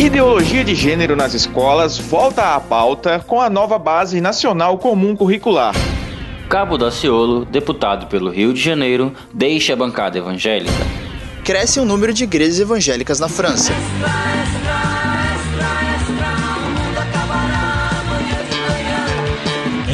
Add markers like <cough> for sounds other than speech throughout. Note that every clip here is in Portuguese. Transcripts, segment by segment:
Ideologia de gênero nas escolas volta à pauta com a nova Base Nacional Comum Curricular. Cabo Daciolo, deputado pelo Rio de Janeiro, deixa a bancada evangélica. Cresce o número de igrejas evangélicas na França.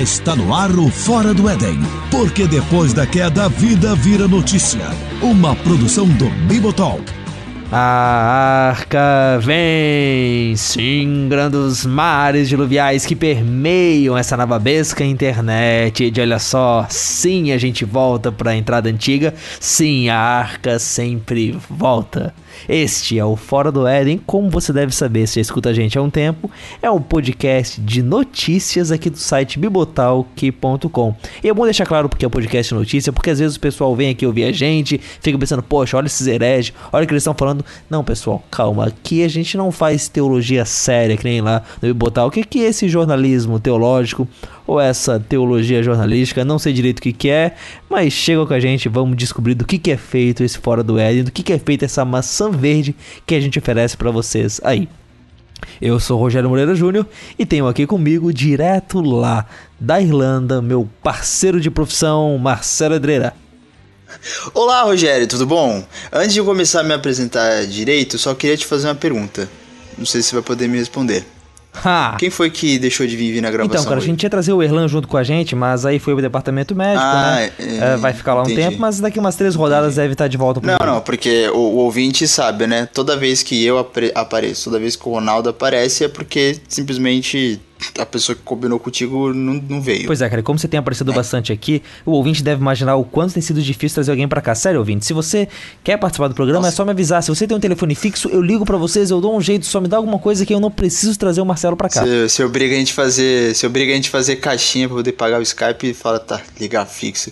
Está no ar o Fora do Éden, porque depois da queda a vida vira notícia. Uma produção do Bibotalk. A arca vem, singrando os mares diluviais que permeiam essa navabesca internet. E olha só, sim, a gente volta para a entrada antiga, sim, a arca sempre volta. Este é o Fora do Éden, como você deve saber se já escuta a gente há um tempo, é um podcast de notícias aqui do site bibotalk.com. E é bom deixar claro porque é um podcast de notícia, porque às vezes o pessoal vem aqui ouvir a gente, fica pensando, poxa, olha esses hereges, olha o que eles estão falando. Não, pessoal, calma, aqui a gente não faz teologia séria, que nem lá no Bibotalk. O que é esse jornalismo teológico? Ou essa teologia jornalística, não sei direito o que, que é, mas chega com a gente, vamos descobrir do que, que é feito esse Fora do Éden, do que, que é feita essa maçã verde que a gente oferece para vocês aí. Eu sou Rogério Moreira Júnior e tenho aqui comigo, direto lá da Irlanda, meu parceiro de profissão, Marcelo Edreira. Olá, Rogério, tudo bom? Antes de eu começar a me apresentar direito, só queria te fazer uma pergunta. Não sei se você vai poder me responder. Ha. Quem foi que deixou de vir na gravação? Então, cara, hoje? a gente ia trazer o Erlan junto com a gente, mas aí foi o departamento médico, ah, né? É, é, vai ficar lá um tempo, mas daqui umas três rodadas entendi. deve estar de volta pro Não, não, porque o, o, ouvinte sabe, né? Toda vez que eu apareço, toda vez que o Ronaldo aparece é porque simplesmente a pessoa que combinou contigo não, não veio. Pois é, cara, como você tem aparecido é. bastante aqui, o ouvinte deve imaginar o quanto tem sido difícil trazer alguém para cá. Sério, ouvinte, se você quer participar do programa, Nossa. é só me avisar. Se você tem um telefone fixo, eu ligo para vocês, eu dou um jeito, só me dá alguma coisa que eu não preciso trazer o Marcelo para cá. Se, se obriga a gente fazer, se obriga a gente fazer caixinha para poder pagar o Skype e fala, tá, ligar fixo.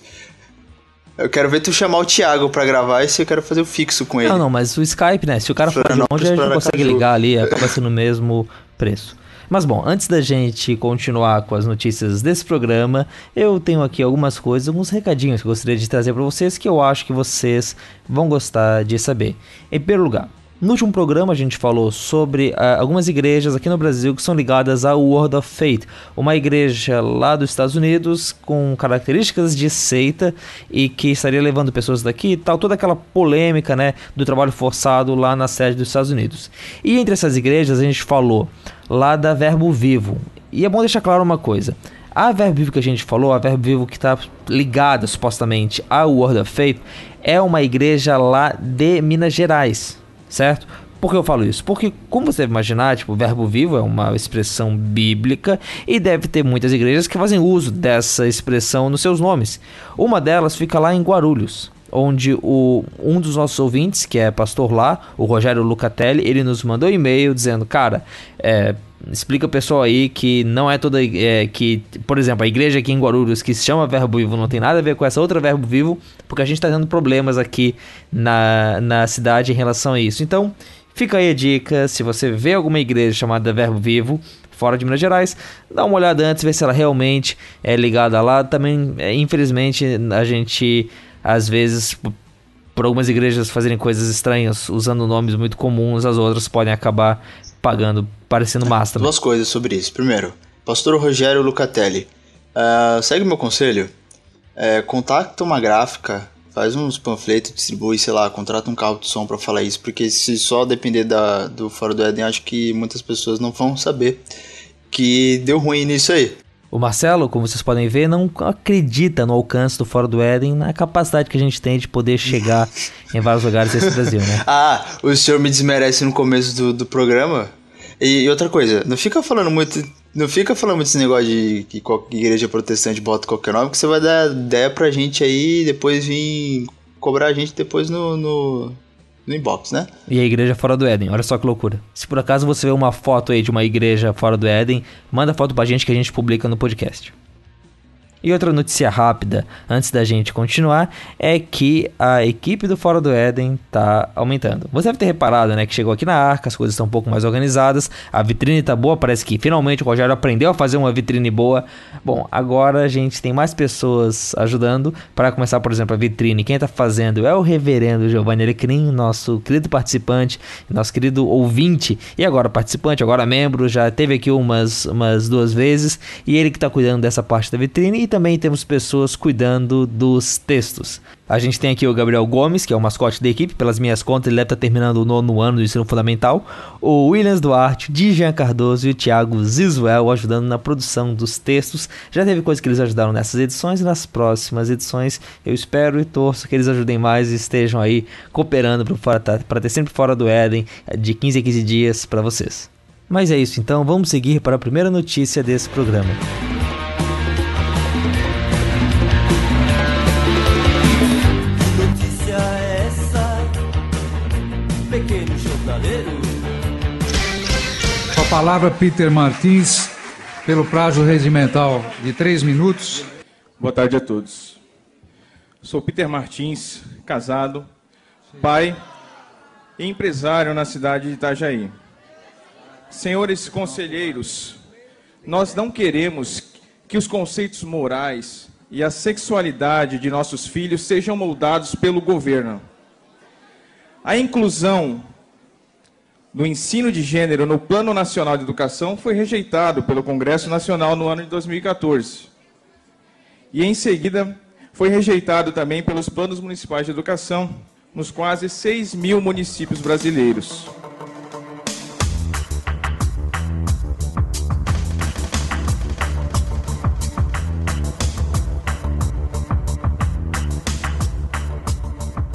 Eu quero ver tu chamar o Thiago pra gravar e se eu quero fazer o fixo com ele. Não, não, mas o Skype, né? Se o cara for longe, a gente consegue ligar ali, acaba sendo o mesmo preço. Mas bom, antes da gente continuar com as notícias desse programa, eu tenho aqui algumas coisas, alguns recadinhos que eu gostaria de trazer para vocês que eu acho que vocês vão gostar de saber. Em primeiro lugar, no último programa a gente falou sobre uh, algumas igrejas aqui no Brasil que são ligadas ao World of Faith, uma igreja lá dos Estados Unidos com características de seita e que estaria levando pessoas daqui e tal, toda aquela polêmica, né, do trabalho forçado lá na sede dos Estados Unidos. E entre essas igrejas a gente falou lá da Verbo Vivo. E é bom deixar claro uma coisa. A Verbo Vivo que a gente falou, a Verbo Vivo que está ligada supostamente ao World of Faith, é uma igreja lá de Minas Gerais certo? Por que eu falo isso? Porque, como você deve imaginar, tipo, verbo vivo é uma expressão bíblica e deve ter muitas igrejas que fazem uso dessa expressão nos seus nomes. Uma delas fica lá em Guarulhos, onde o, um dos nossos ouvintes, que é pastor lá, o Rogério Lucatelli, ele nos mandou um e-mail dizendo, cara, é, explica o pessoal aí que não é toda. É, que, por exemplo, a igreja aqui em Guarulhos que se chama Verbo Vivo não tem nada a ver com essa outra Verbo Vivo, porque a gente está tendo problemas aqui na, na cidade em relação a isso. Então, fica aí a dica: se você vê alguma igreja chamada Verbo Vivo, fora de Minas Gerais, dá uma olhada antes, ver se ela realmente é ligada lá. Também, é, infelizmente, a gente às vezes por algumas igrejas fazerem coisas estranhas, usando nomes muito comuns, as outras podem acabar pagando, parecendo massa. Duas coisas sobre isso. Primeiro, Pastor Rogério Lucatelli. Uh, segue meu conselho. É, contacta uma gráfica, faz uns panfletos, distribui, sei lá, contrata um carro de som para falar isso, porque se só depender da, do Fora do Éden, acho que muitas pessoas não vão saber que deu ruim nisso aí. O Marcelo, como vocês podem ver, não acredita no alcance do Fora do Éden, na capacidade que a gente tem de poder chegar em vários lugares desse Brasil, né? <laughs> Ah, o senhor me desmerece no começo do, do programa? E, e, outra coisa, não fica falando muito. Não fica falando muito esse negócio de que igreja protestante bota qualquer nome, que você vai dar ideia pra gente aí depois vir cobrar a gente depois no, no, no inbox, né? E a igreja fora do Éden, olha só que loucura. Se por acaso você vê uma foto aí de uma igreja fora do Éden, manda foto pra gente que a gente publica no podcast. E outra notícia rápida, antes da gente continuar, é que a equipe do Fora do Éden está aumentando. Você deve ter reparado, né, que chegou aqui na Arca, as coisas estão um pouco mais organizadas, a vitrine está boa, parece que finalmente o Rogério aprendeu a fazer uma vitrine boa. Bom, agora a gente tem mais pessoas ajudando. Para começar, por exemplo, a vitrine, quem está fazendo é o reverendo Giovanni Alecrim, nosso querido participante, nosso querido ouvinte, e agora participante, agora membro, já teve aqui umas, umas duas vezes, e ele que está cuidando dessa parte da vitrine e também temos pessoas cuidando dos textos. A gente tem aqui o Gabriel Gomes, que é o mascote da equipe, pelas minhas contas, ele deve estar terminando o nono ano do ensino fundamental. O Williams Duarte, Dijan Cardoso e o Thiago Zisuel ajudando na produção dos textos. Já teve coisa que eles ajudaram nessas edições e nas próximas edições eu espero e torço que eles ajudem mais e estejam aí cooperando para ter sempre fora do Éden de 15 a 15 dias para vocês. Mas é isso então, vamos seguir para a primeira notícia desse programa. Palavra Peter Martins, pelo prazo regimental de três minutos. Boa tarde a todos. Sou Peter Martins, casado, pai e empresário na cidade de Itajaí. Senhores conselheiros, nós não queremos que os conceitos morais e a sexualidade de nossos filhos sejam moldados pelo governo. A inclusão do ensino de gênero no Plano Nacional de Educação foi rejeitado pelo Congresso Nacional no ano de 2014. E em seguida foi rejeitado também pelos planos municipais de educação nos quase 6 mil municípios brasileiros.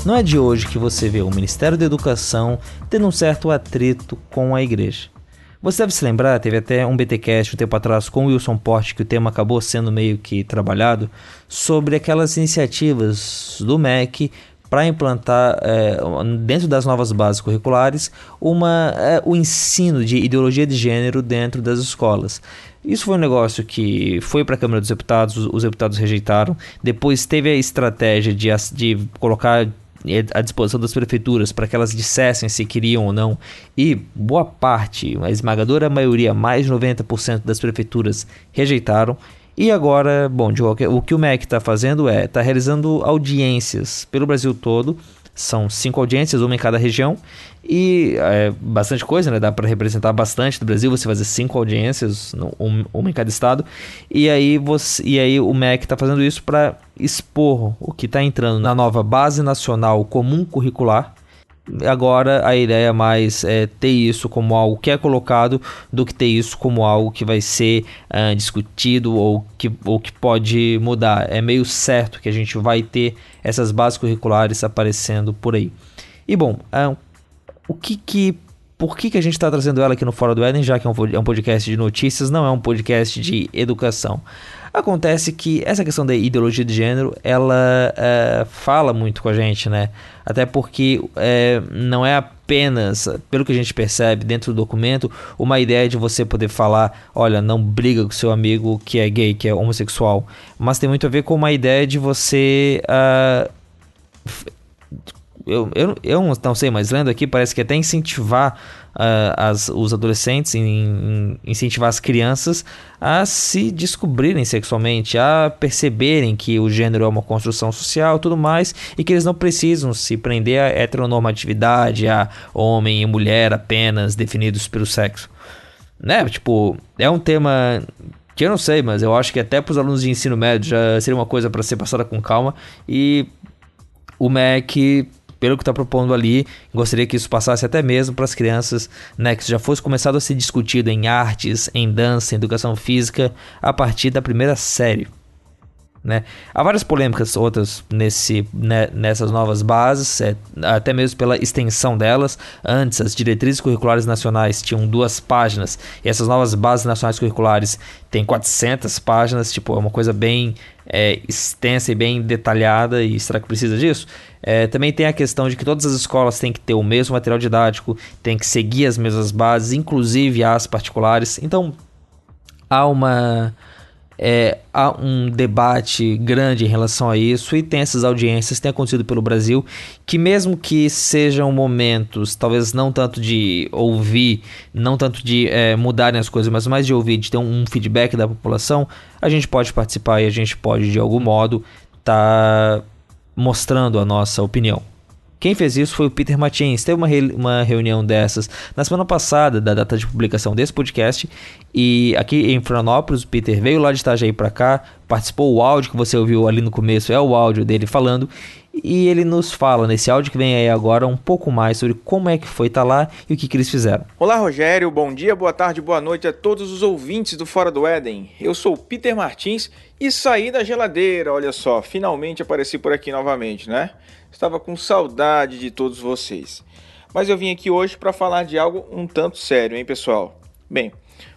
Não é de hoje que você vê o Ministério da Educação tendo um certo atrito com a igreja. Você deve se lembrar, teve até um BTcast um tempo atrás com o Wilson Porte, que o tema acabou sendo meio que trabalhado, sobre aquelas iniciativas do MEC para implantar é, dentro das novas bases curriculares uma, é, o ensino de ideologia de gênero dentro das escolas. Isso foi um negócio que foi para a Câmara dos Deputados, os deputados rejeitaram. Depois teve a estratégia de, de colocar à disposição das prefeituras para que elas dissessem se queriam ou não, e boa parte, a esmagadora maioria, mais de 90% das prefeituras rejeitaram. E agora, bom, o que o MEC está fazendo é, está realizando audiências pelo Brasil todo, são cinco audiências, uma em cada região, e é bastante coisa, né? Dá para representar bastante do Brasil, você fazer cinco audiências, uma em cada estado. E aí, você, e aí o MEC está fazendo isso para expor o que está entrando na nova Base Nacional Comum Curricular. Agora a ideia mais é ter isso como algo que é colocado do que ter isso como algo que vai ser uh, discutido ou que, ou que pode mudar. É meio certo que a gente vai ter essas bases curriculares aparecendo por aí. E bom, uh, o que que por que, que a gente está trazendo ela aqui no Fora do Éden, já que é um, é um podcast de notícias, não é um podcast de educação? Acontece que essa questão da ideologia de gênero, ela é, fala muito com a gente, né? Até porque é, não é apenas, pelo que a gente percebe dentro do documento, uma ideia de você poder falar, olha, não briga com seu amigo que é gay, que é homossexual, mas tem muito a ver com uma ideia de você uh, eu, eu, eu não sei, mas lendo aqui parece que até incentivar uh, as, os adolescentes, em, em, incentivar as crianças a se descobrirem sexualmente, a perceberem que o gênero é uma construção social tudo mais, e que eles não precisam se prender à heteronormatividade, a homem e mulher apenas definidos pelo sexo. Né? Tipo, é um tema que eu não sei, mas eu acho que até para os alunos de ensino médio já seria uma coisa para ser passada com calma e o MEC pelo que está propondo ali, gostaria que isso passasse até mesmo para as crianças, né, que já fosse começado a ser discutido em artes, em dança, em educação física, a partir da primeira série. Né? Há várias polêmicas outras nesse, né, nessas novas bases, é, até mesmo pela extensão delas. Antes, as diretrizes curriculares nacionais tinham duas páginas, e essas novas bases nacionais curriculares têm 400 páginas, tipo, é uma coisa bem é, extensa e bem detalhada, e será que precisa disso? É, também tem a questão de que todas as escolas têm que ter o mesmo material didático, têm que seguir as mesmas bases, inclusive as particulares. Então, há uma é, há um debate grande em relação a isso e tem essas audiências, tem acontecido pelo Brasil, que mesmo que sejam momentos, talvez não tanto de ouvir, não tanto de é, mudarem as coisas, mas mais de ouvir, de ter um, feedback da população, a gente pode participar e a gente pode, de algum modo, estar tá mostrando a nossa opinião. Quem fez isso foi o Peter Martins. Teve uma, re uma reunião dessas na semana passada, da data de publicação desse podcast. E aqui em Florianópolis, o Peter veio lá de Itajaí para cá, participou. O áudio que você ouviu ali no começo é o áudio dele falando. E ele nos fala nesse áudio que vem aí agora um pouco mais sobre como é que foi estar tá lá e o que, que eles fizeram. Olá, Rogério. Bom dia, boa tarde, boa noite a todos os ouvintes do Fora do Éden. Eu sou o Peter Martins e saí da geladeira. Olha só, finalmente apareci por aqui novamente, né? Estava com saudade de todos vocês. Mas eu vim aqui hoje para falar de algo um tanto sério, hein, pessoal? Bem,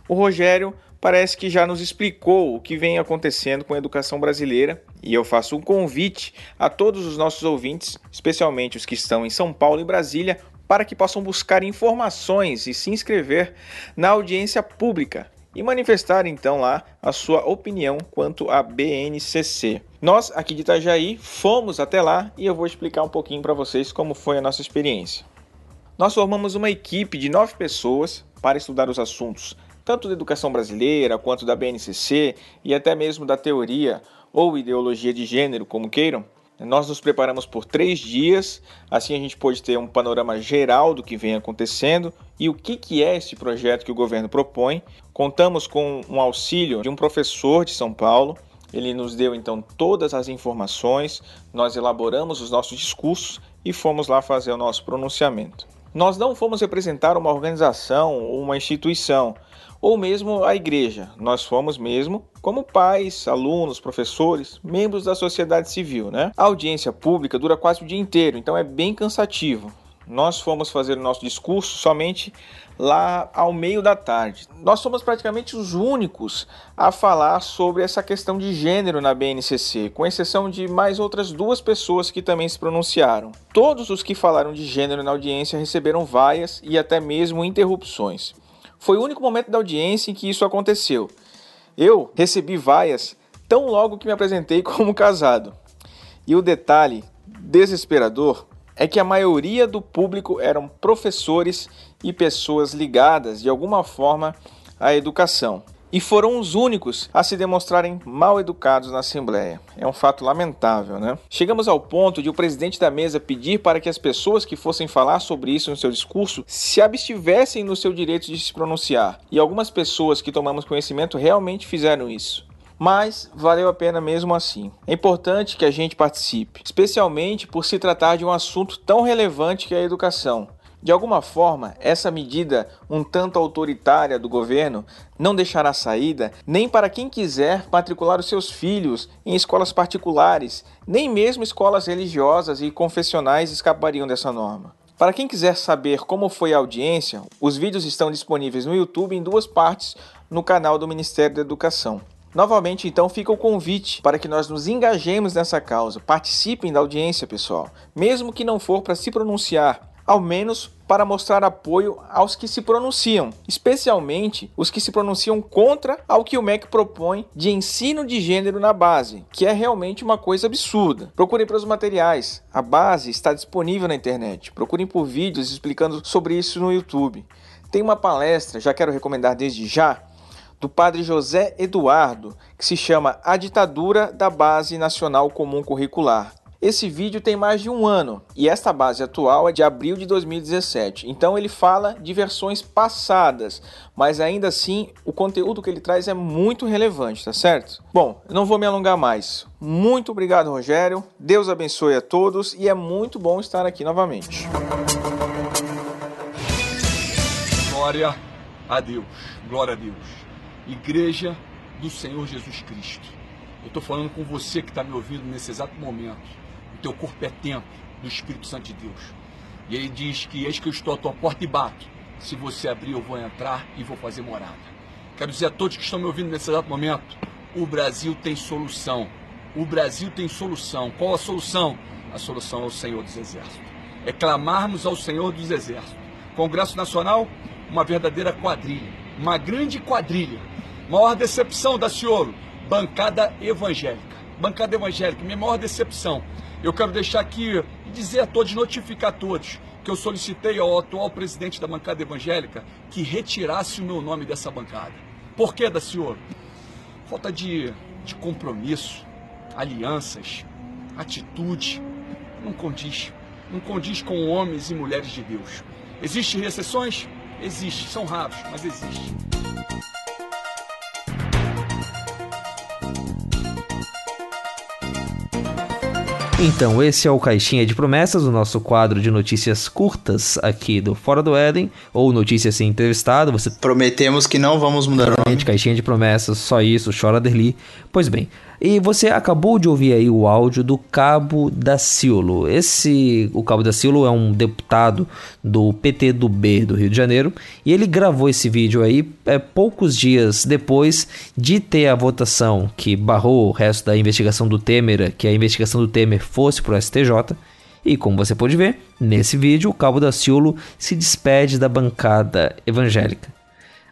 o Rogério parece que já nos explicou o que vem acontecendo com a educação brasileira e eu faço um convite a todos os nossos ouvintes, especialmente os que estão em São Paulo e Brasília, para que possam buscar informações e se inscrever na audiência pública e manifestar então lá a sua opinião quanto à BNCC. Nós aqui de Itajaí fomos até lá e eu vou explicar um pouquinho para vocês como foi a nossa experiência. Nós formamos uma equipe de nove pessoas para estudar os assuntos tanto da educação brasileira quanto da BNCC e até mesmo da teoria ou ideologia de gênero, como queiram. Nós nos preparamos por três dias, assim a gente pôde ter um panorama geral do que vem acontecendo e o que, que é esse projeto que o governo propõe. Contamos com um auxílio de um professor de São Paulo, ele nos deu então todas as informações, nós elaboramos os nossos discursos e fomos lá fazer o nosso pronunciamento. Nós não fomos representar uma organização ou uma instituição, ou mesmo a igreja. Nós fomos mesmo como pais, alunos, professores, membros da sociedade civil, né? A audiência pública dura quase o dia inteiro, então é bem cansativo. Nós fomos fazer o nosso discurso somente lá ao meio da tarde. Nós somos praticamente os únicos a falar sobre essa questão de gênero na BNCC, com exceção de mais outras duas pessoas que também se pronunciaram. Todos os que falaram de gênero na audiência receberam vaias e até mesmo interrupções. Foi o único momento da audiência em que isso aconteceu. Eu recebi vaias tão logo que me apresentei <laughs> como casado. E o detalhe desesperador é que a maioria do público eram professores e pessoas ligadas de alguma forma à educação e foram os únicos a se demonstrarem mal educados na Assembleia. É um fato lamentável, né? Chegamos ao ponto de o presidente da mesa pedir para que as pessoas que fossem falar sobre isso no seu discurso se abstivessem no seu direito de se pronunciar. E algumas pessoas que tomamos conhecimento realmente fizeram isso mas valeu a pena mesmo assim. É importante que a gente participe, especialmente por se tratar de um assunto tão relevante que é a educação. De alguma forma, essa medida um tanto autoritária do governo não deixará saída nem para quem quiser matricular os seus filhos em escolas particulares, nem mesmo escolas religiosas e confessionais escapariam dessa norma. Para quem quiser saber como foi a audiência, os vídeos estão disponíveis no YouTube em duas partes no canal do Ministério da Educação. Novamente, então, fica o convite para que nós nos engajemos nessa causa. Participem da audiência, pessoal, mesmo que não for para se pronunciar, ao menos para mostrar apoio aos que se pronunciam, especialmente os que se pronunciam contra ao que o MEC propõe de ensino de gênero na base, que é realmente uma coisa absurda. Procurem pelos materiais, a base está disponível na internet. Procurem por vídeos explicando sobre isso no YouTube. Tem uma palestra, já quero recomendar desde já, do padre José Eduardo, que se chama A Ditadura da Base Nacional Comum Curricular. Esse vídeo tem mais de um ano e esta base atual é de abril de 2017. Então ele fala de versões passadas, mas ainda assim o conteúdo que ele traz é muito relevante, tá certo? Bom, não vou me alongar mais. Muito obrigado, Rogério. Deus abençoe a todos e é muito bom estar aqui novamente. Glória a Deus. Glória a Deus. Igreja do Senhor Jesus Cristo. Eu estou falando com você que está me ouvindo nesse exato momento teu corpo é templo do Espírito Santo de Deus. E ele diz que eis que eu estou à tua porta e bato. Se você abrir, eu vou entrar e vou fazer morada. Quero dizer a todos que estão me ouvindo nesse exato momento: o Brasil tem solução. O Brasil tem solução. Qual a solução? A solução é o Senhor dos Exércitos. É clamarmos ao Senhor dos Exércitos. Congresso Nacional, uma verdadeira quadrilha. Uma grande quadrilha. Maior decepção da Ciolo bancada evangélica. Bancada evangélica, minha maior decepção. Eu quero deixar aqui e dizer a todos, notificar a todos, que eu solicitei ao atual presidente da bancada evangélica que retirasse o meu nome dessa bancada. Por que, senhor? Falta de, de compromisso, alianças, atitude. Não condiz. Não condiz com homens e mulheres de Deus. Existem recessões? Existe. São raros, mas existe. Então, esse é o Caixinha de Promessas, o nosso quadro de notícias curtas aqui do Fora do Éden, ou notícias sem entrevistado. Você Prometemos que não vamos mudar o nome. Caixinha de Promessas, só isso, chora Derli. Pois bem, e você acabou de ouvir aí o áudio do Cabo da Ciolo. Esse, o Cabo da Ciolo é um deputado do PT do B do Rio de Janeiro e ele gravou esse vídeo aí é, poucos dias depois de ter a votação que barrou o resto da investigação do Temer, que a investigação do Temer fosse para o STJ. E como você pode ver, nesse vídeo o Cabo da Ciolo se despede da bancada evangélica.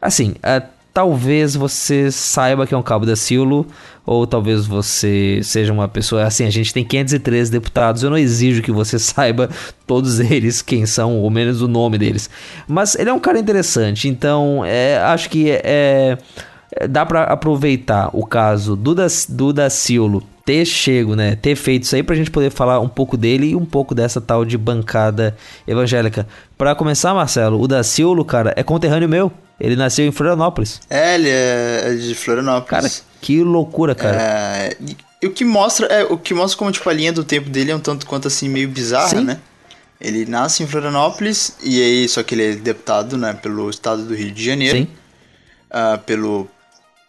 Assim, a talvez você saiba que é um cabo da Silo, ou talvez você seja uma pessoa. Assim, a gente tem 513 deputados, eu não exijo que você <laughs> saiba todos eles quem são, ou menos o nome deles. Mas ele é um cara interessante, então é, acho que é, é dá para aproveitar o caso do, da, do Daciolo ter chego, né, ter feito isso aí pra gente poder falar um pouco dele e um pouco dessa tal de bancada evangélica. Para começar, Marcelo, o Daciolo, cara, é conterrâneo meu. Ele nasceu em Florianópolis. É, ele é de Florianópolis. Cara, que loucura, cara. É, e o que mostra, é, o que mostra como tipo a linha do tempo dele é um tanto quanto assim meio bizarra, Sim. né? Ele nasce em Florianópolis e aí só que ele é deputado, né, pelo estado do Rio de Janeiro. Sim. Uh, pelo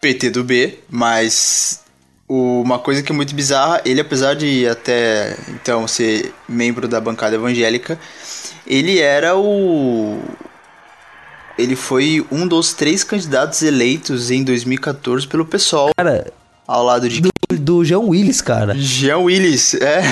PT do B, mas uma coisa que é muito bizarra, ele apesar de até então ser membro da bancada evangélica, ele era o ele foi um dos três candidatos eleitos em 2014 pelo PSOL. Cara, ao lado de do, do Jean Willis, cara. Jean Willis, é.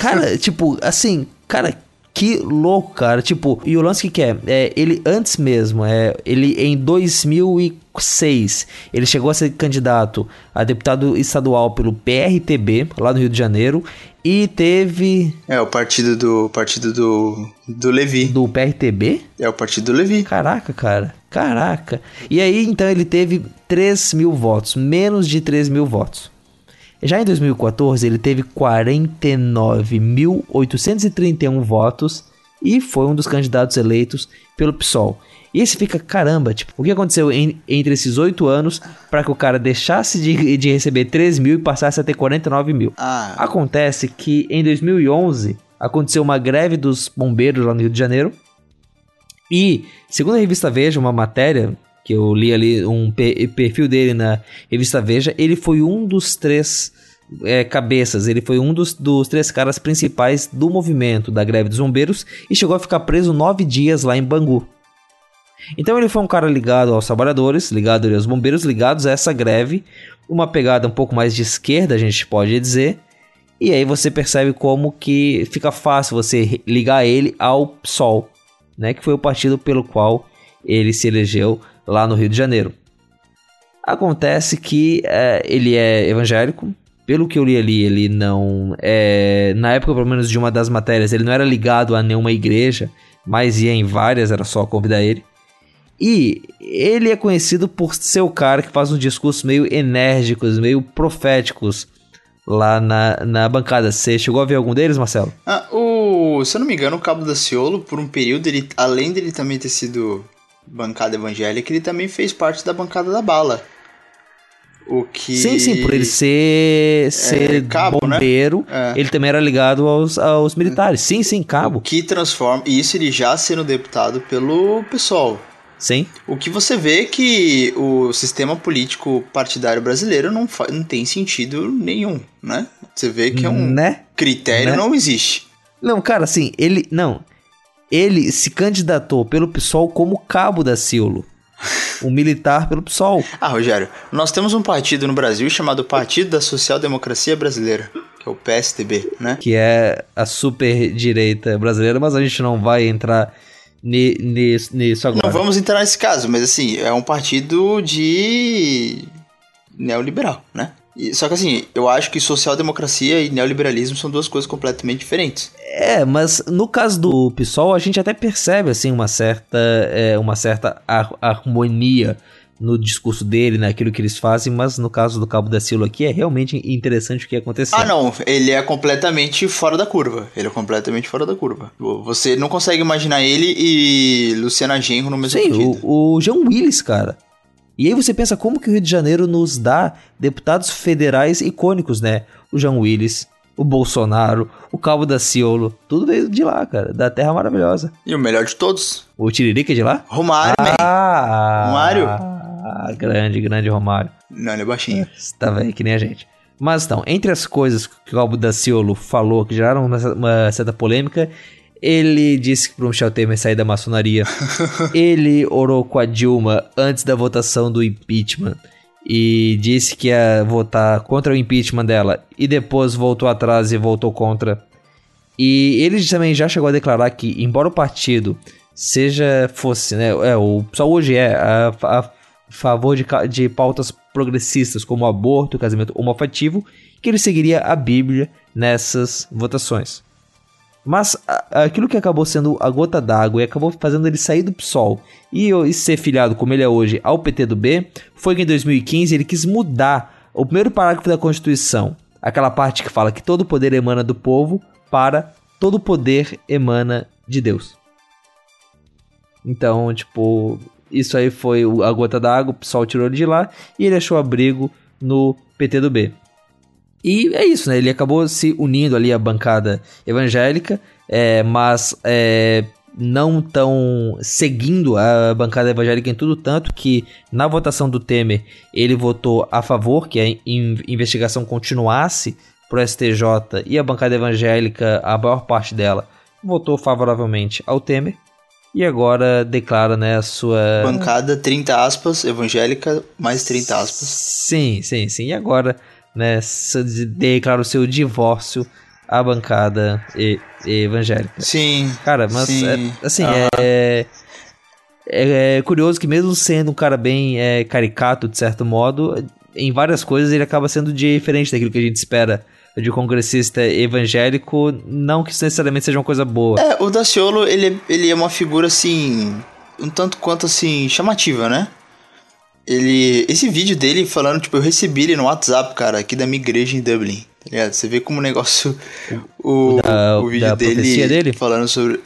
Cara, tipo, assim, cara, que louco, cara. Tipo, e o lance que, que é, é, ele antes mesmo, é, ele em 2006, ele chegou a ser candidato a deputado estadual pelo PRTB, lá no Rio de Janeiro, e teve. É, o partido do. Partido do. Do Levi. Do PRTB? É o partido do Levi. Caraca, cara. Caraca. E aí, então, ele teve 3 mil votos. Menos de 3 mil votos. Já em 2014, ele teve 49.831 votos e foi um dos candidatos eleitos pelo PSOL. E esse fica, caramba, tipo, o que aconteceu em, entre esses oito anos para que o cara deixasse de, de receber 3 mil e passasse a ter 49 mil? Ah. Acontece que em 2011 aconteceu uma greve dos bombeiros lá no Rio de Janeiro. E, segundo a revista Veja, uma matéria que eu li ali, um perfil dele na revista Veja, ele foi um dos três é, cabeças, ele foi um dos, dos três caras principais do movimento da greve dos bombeiros e chegou a ficar preso nove dias lá em Bangu. Então ele foi um cara ligado aos trabalhadores, ligado aos bombeiros, ligados a essa greve, uma pegada um pouco mais de esquerda, a gente pode dizer. E aí você percebe como que fica fácil você ligar ele ao PSOL, né, que foi o partido pelo qual ele se elegeu lá no Rio de Janeiro. Acontece que é, ele é evangélico, pelo que eu li ali, ele não é, na época pelo menos de uma das matérias, ele não era ligado a nenhuma igreja, mas ia em várias, era só convidar ele. E ele é conhecido por ser o cara que faz uns discursos meio enérgicos, meio proféticos lá na, na bancada. Você chegou a ver algum deles, Marcelo? Ah, o, se eu não me engano, o Cabo da Ciolo, por um período, ele, além dele também ter sido bancada evangélica, ele também fez parte da bancada da bala. O que... Sim, sim, por ele ser, é, ser é, cabo, né? bombeiro, né? é. ele também era ligado aos, aos militares. Sim, sim, cabo. O que transforma. E isso ele já sendo deputado pelo pessoal. Sim. O que você vê é que o sistema político partidário brasileiro não, não tem sentido nenhum, né? Você vê que é um né? critério né? não existe. Não, cara, assim, ele. Não. Ele se candidatou pelo PSOL como cabo da Ciolo. um militar pelo PSOL. Ah, Rogério, nós temos um partido no Brasil chamado Partido da Social Democracia Brasileira, que é o PSDB, né? Que é a super direita brasileira, mas a gente não vai entrar nisso agora. Não vamos entrar nesse caso, mas assim, é um partido de neoliberal, né? E, só que assim, eu acho que social-democracia e neoliberalismo são duas coisas completamente diferentes. É, mas no caso do PSOL, a gente até percebe assim uma certa, é, uma certa har harmonia no discurso dele, naquilo que eles fazem, mas no caso do Cabo da Silva aqui é realmente interessante o que aconteceu. Ah, não, ele é completamente fora da curva. Ele é completamente fora da curva. Você não consegue imaginar ele e Luciana Genro no mesmo Sim, o, o João Willis, cara. E aí você pensa como que o Rio de Janeiro nos dá deputados federais icônicos, né? O João Willis, o Bolsonaro, o Cabo da Ciolo, tudo veio de lá, cara, da terra maravilhosa. E o melhor de todos? O Tiririca é de lá? Romário, ah, Romário. Ah, grande, grande Romário. Não, ele é baixinho. Você tá velho que nem a gente. Mas então, entre as coisas que o Cabo da Ciolo falou que geraram uma, uma certa polêmica, ele disse que pro Michel Temer sair da maçonaria. <laughs> ele orou com a Dilma antes da votação do impeachment e disse que ia votar contra o impeachment dela e depois voltou atrás e voltou contra. E ele também já chegou a declarar que, embora o partido seja fosse, né, é, o só hoje é a, a favor de, de pautas progressistas como aborto, casamento homoafetivo, que ele seguiria a Bíblia nessas votações. Mas aquilo que acabou sendo a gota d'água e acabou fazendo ele sair do PSOL e, e ser filiado, como ele é hoje, ao PT do B, foi que em 2015 ele quis mudar o primeiro parágrafo da Constituição, aquela parte que fala que todo poder emana do povo, para todo poder emana de Deus. Então, tipo, isso aí foi a gota d'água, o PSOL tirou ele de lá e ele achou abrigo no PT do B. E é isso, né? Ele acabou se unindo ali à bancada evangélica, é, mas é, não tão seguindo a bancada evangélica em tudo, tanto que na votação do Temer ele votou a favor que a investigação continuasse pro STJ e a bancada evangélica, a maior parte dela, votou favoravelmente ao Temer. E agora declara, né, a sua... Bancada, 30 aspas, evangélica, mais 30 aspas. Sim, sim, sim. E agora né, declara o seu divórcio à bancada e, evangélica. Sim. Cara, mas sim. É, assim, é, é, é, curioso que mesmo sendo um cara bem é, caricato, de certo modo, em várias coisas ele acaba sendo diferente daquilo que a gente espera de um congressista evangélico, não que isso necessariamente seja uma coisa boa. É, o Daciolo, ele, ele é uma figura, assim, um tanto quanto, assim, chamativa, né? Ele. Esse vídeo dele falando, tipo, eu recebi ele no WhatsApp, cara, aqui da minha igreja em Dublin. Tá ligado? Você vê como o negócio. <laughs> O, da, o vídeo dele, dele falando sobre.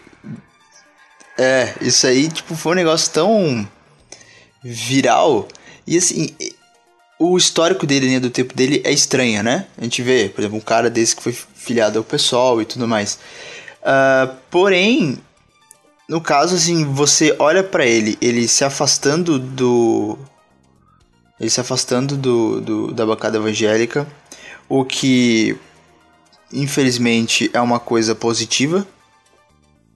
É, isso aí, tipo, foi um negócio tão viral. E assim, o histórico dele, né, do tempo dele é estranha, né? A gente vê, por exemplo, um cara desse que foi filiado ao pessoal e tudo mais. Uh, porém, no caso, assim, você olha para ele, ele se afastando do ele se afastando do, do, da bancada evangélica, o que infelizmente é uma coisa positiva,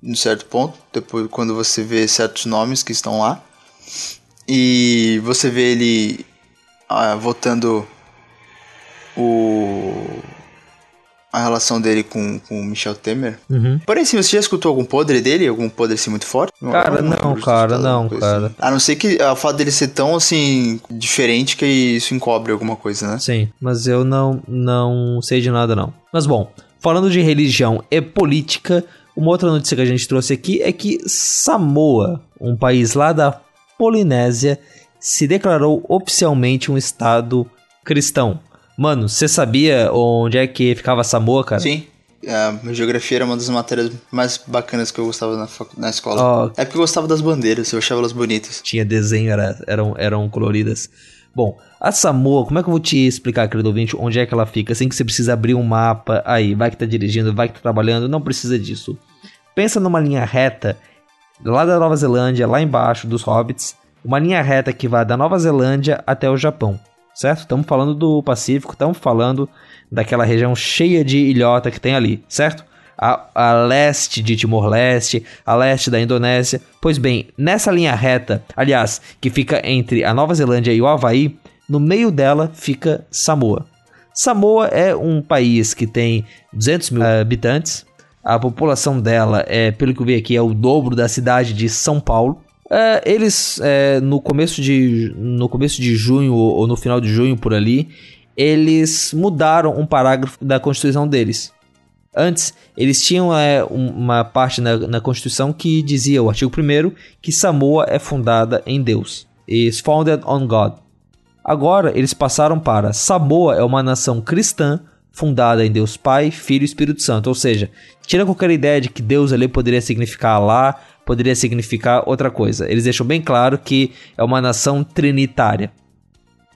em certo ponto, depois quando você vê certos nomes que estão lá, e você vê ele ah, votando o a relação dele com, com o Michel Temer. Uhum. Porém, sim, você já escutou algum podre dele? Algum podre assim muito forte? Cara, não, não cara, não, cara. Assim. A não ser que o fato dele ser tão assim diferente que isso encobre alguma coisa, né? Sim, mas eu não, não sei de nada não. Mas bom, falando de religião e política, uma outra notícia que a gente trouxe aqui é que Samoa, um país lá da Polinésia, se declarou oficialmente um estado cristão. Mano, você sabia onde é que ficava Samoa, cara? Sim. A geografia era uma das matérias mais bacanas que eu gostava na, na escola. Oh. É porque eu gostava das bandeiras, eu achava elas bonitas. Tinha desenho, era, eram, eram coloridas. Bom, a Samoa, como é que eu vou te explicar, querido ouvinte, onde é que ela fica? Sem que você precisa abrir um mapa aí, vai que tá dirigindo, vai que tá trabalhando, não precisa disso. Pensa numa linha reta, lá da Nova Zelândia, lá embaixo dos Hobbits, uma linha reta que vai da Nova Zelândia até o Japão certo? Estamos falando do Pacífico, estamos falando daquela região cheia de ilhota que tem ali, certo? A, a, leste de Timor-Leste, a leste da Indonésia. Pois bem, nessa linha reta, aliás, que fica entre a Nova Zelândia e o Havaí, no meio dela fica Samoa. Samoa é um país que tem 200 mil habitantes. A população dela, é, pelo que eu vi aqui, é o dobro da cidade de São Paulo. É, eles, é, no, começo de, no começo de junho ou no final de junho por ali, eles mudaram um parágrafo da Constituição deles. Antes, eles tinham é, uma parte na, na, Constituição que dizia, o artigo 1 que Samoa é fundada em Deus. Is founded on God. Agora, eles passaram para Samoa é uma nação cristã fundada em Deus Pai, Filho e Espírito Santo. Ou seja, tira qualquer ideia de que Deus ali poderia significar lá, poderia significar outra coisa. Eles deixam bem claro que é uma nação trinitária.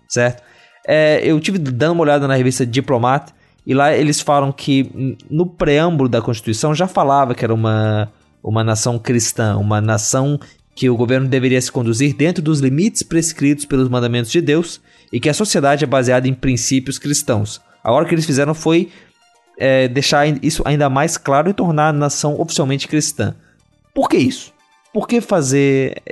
Certo? É, eu tive dando uma olhada na revista Diplomata e lá eles falam que no preâmbulo da Constituição já falava que era uma, uma nação cristã, uma nação que o governo deveria se conduzir dentro dos limites prescritos pelos mandamentos de Deus e que a sociedade é baseada em princípios cristãos. Agora o que eles fizeram foi é, deixar isso ainda mais claro e tornar a nação oficialmente cristã. Por que isso? Por que fazer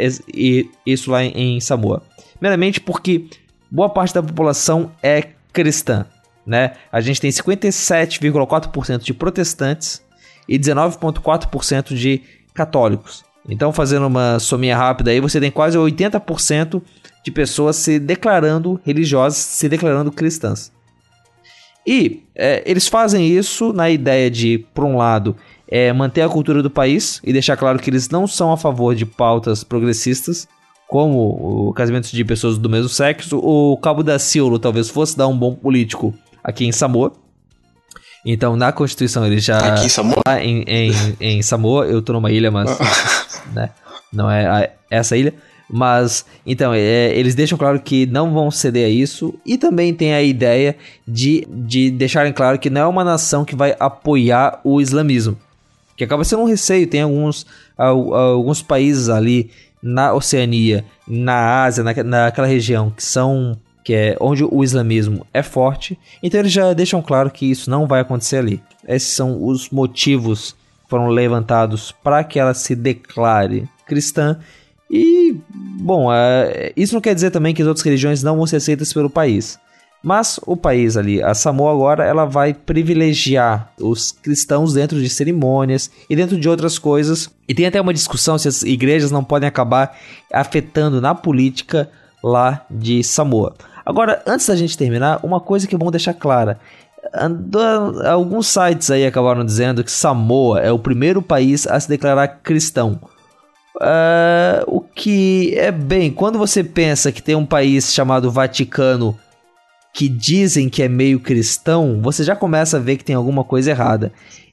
isso lá em Samoa? Primeiramente porque boa parte da população é cristã né? A gente tem 57,4% de protestantes e 19,4% de católicos. Então, fazendo uma sominha rápida aí, você tem quase 80% de pessoas se declarando religiosas, se declarando cristãs. E é, eles fazem isso na ideia de, por um lado, é, manter a cultura do país e deixar claro que eles não são a favor de pautas progressistas, como o casamento de pessoas do mesmo sexo. O Cabo da Ciolo talvez fosse dar um bom político aqui em Samoa. Então, na Constituição, ele já. Aqui em Samoa? Lá em, em, em Samoa, eu tô numa ilha, mas. <laughs> né, não é a, essa ilha. Mas, então, é, eles deixam claro que não vão ceder a isso. E também tem a ideia de, de deixarem claro que não é uma nação que vai apoiar o islamismo. Que acaba sendo um receio. Tem alguns, alguns países ali na Oceania, na Ásia, na, naquela região, que são que é onde o islamismo é forte. Então eles já deixam claro que isso não vai acontecer ali. Esses são os motivos que foram levantados para que ela se declare cristã. E, bom, é, isso não quer dizer também que as outras religiões não vão ser aceitas pelo país. Mas o país ali, a Samoa agora, ela vai privilegiar os cristãos dentro de cerimônias e dentro de outras coisas. E tem até uma discussão se as igrejas não podem acabar afetando na política lá de Samoa. Agora, antes da gente terminar, uma coisa que é bom deixar clara. Alguns sites aí acabaram dizendo que Samoa é o primeiro país a se declarar cristão. Uh, o que é bem, quando você pensa que tem um país chamado Vaticano que dizem que é meio cristão, você já começa a ver que tem alguma coisa errada.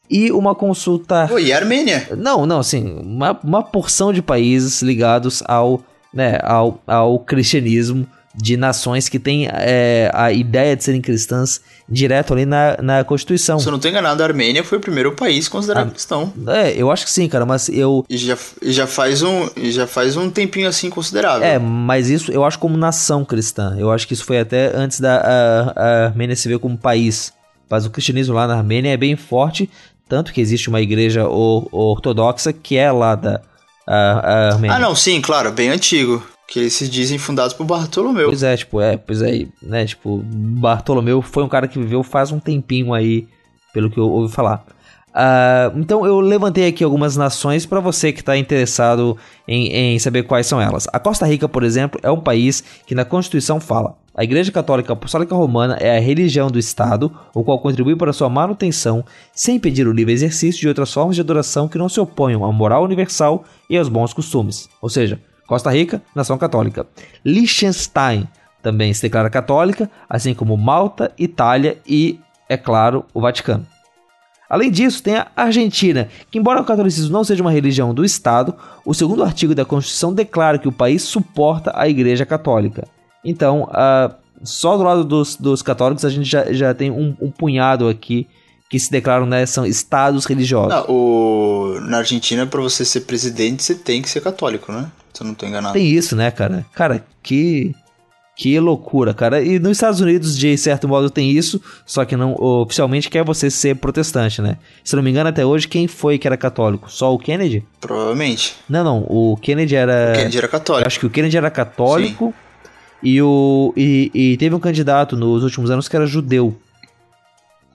E uma consulta. Oi, e a Armênia? Não, não, assim, uma, uma porção de países ligados ao, né, ao, ao cristianismo de nações que têm é, a ideia de serem cristãs direto ali na, na Constituição. Se eu não estou enganado, a Armênia foi o primeiro país considerado ah, cristão. É, eu acho que sim, cara, mas eu... E já, já, faz um, já faz um tempinho assim considerável. É, mas isso eu acho como nação cristã. Eu acho que isso foi até antes da a, a Armênia se ver como país. Mas o cristianismo lá na Armênia é bem forte, tanto que existe uma igreja ortodoxa que é lá da a, a Armênia. Ah, não, sim, claro, bem antigo. Que eles se dizem fundados por Bartolomeu. Pois é, tipo, é, pois é, né, tipo, Bartolomeu foi um cara que viveu faz um tempinho aí, pelo que eu ouvi falar. Uh, então eu levantei aqui algumas nações para você que está interessado em, em, saber quais são elas. A Costa Rica, por exemplo, é um país que na Constituição fala: a Igreja Católica Apostólica Romana é a religião do Estado, o qual contribui para sua manutenção, sem impedir o livre exercício de outras formas de adoração que não se oponham à moral universal e aos bons costumes. Ou seja, Costa Rica, nação católica. Liechtenstein também se declara católica, assim como Malta, Itália e, é claro, o Vaticano. Além disso, tem a Argentina, que, embora o catolicismo não seja uma religião do Estado, o segundo artigo da Constituição declara que o país suporta a Igreja Católica. Então, uh, só do lado dos, dos, católicos a gente já, já tem um, um punhado aqui que se declaram, né, são estados religiosos. Não, o... Na Argentina, para você ser presidente, você tem que ser católico, né? Se eu não tô enganado. Tem isso, né, cara? Cara, que. Que loucura, cara. E nos Estados Unidos, de certo modo, tem isso, só que não oficialmente quer você ser protestante, né? Se não me engano, até hoje, quem foi que era católico? Só o Kennedy? Provavelmente. Não, não. O Kennedy era. O Kennedy era católico. acho que o Kennedy era católico. Sim. E, o, e, e teve um candidato nos últimos anos que era judeu.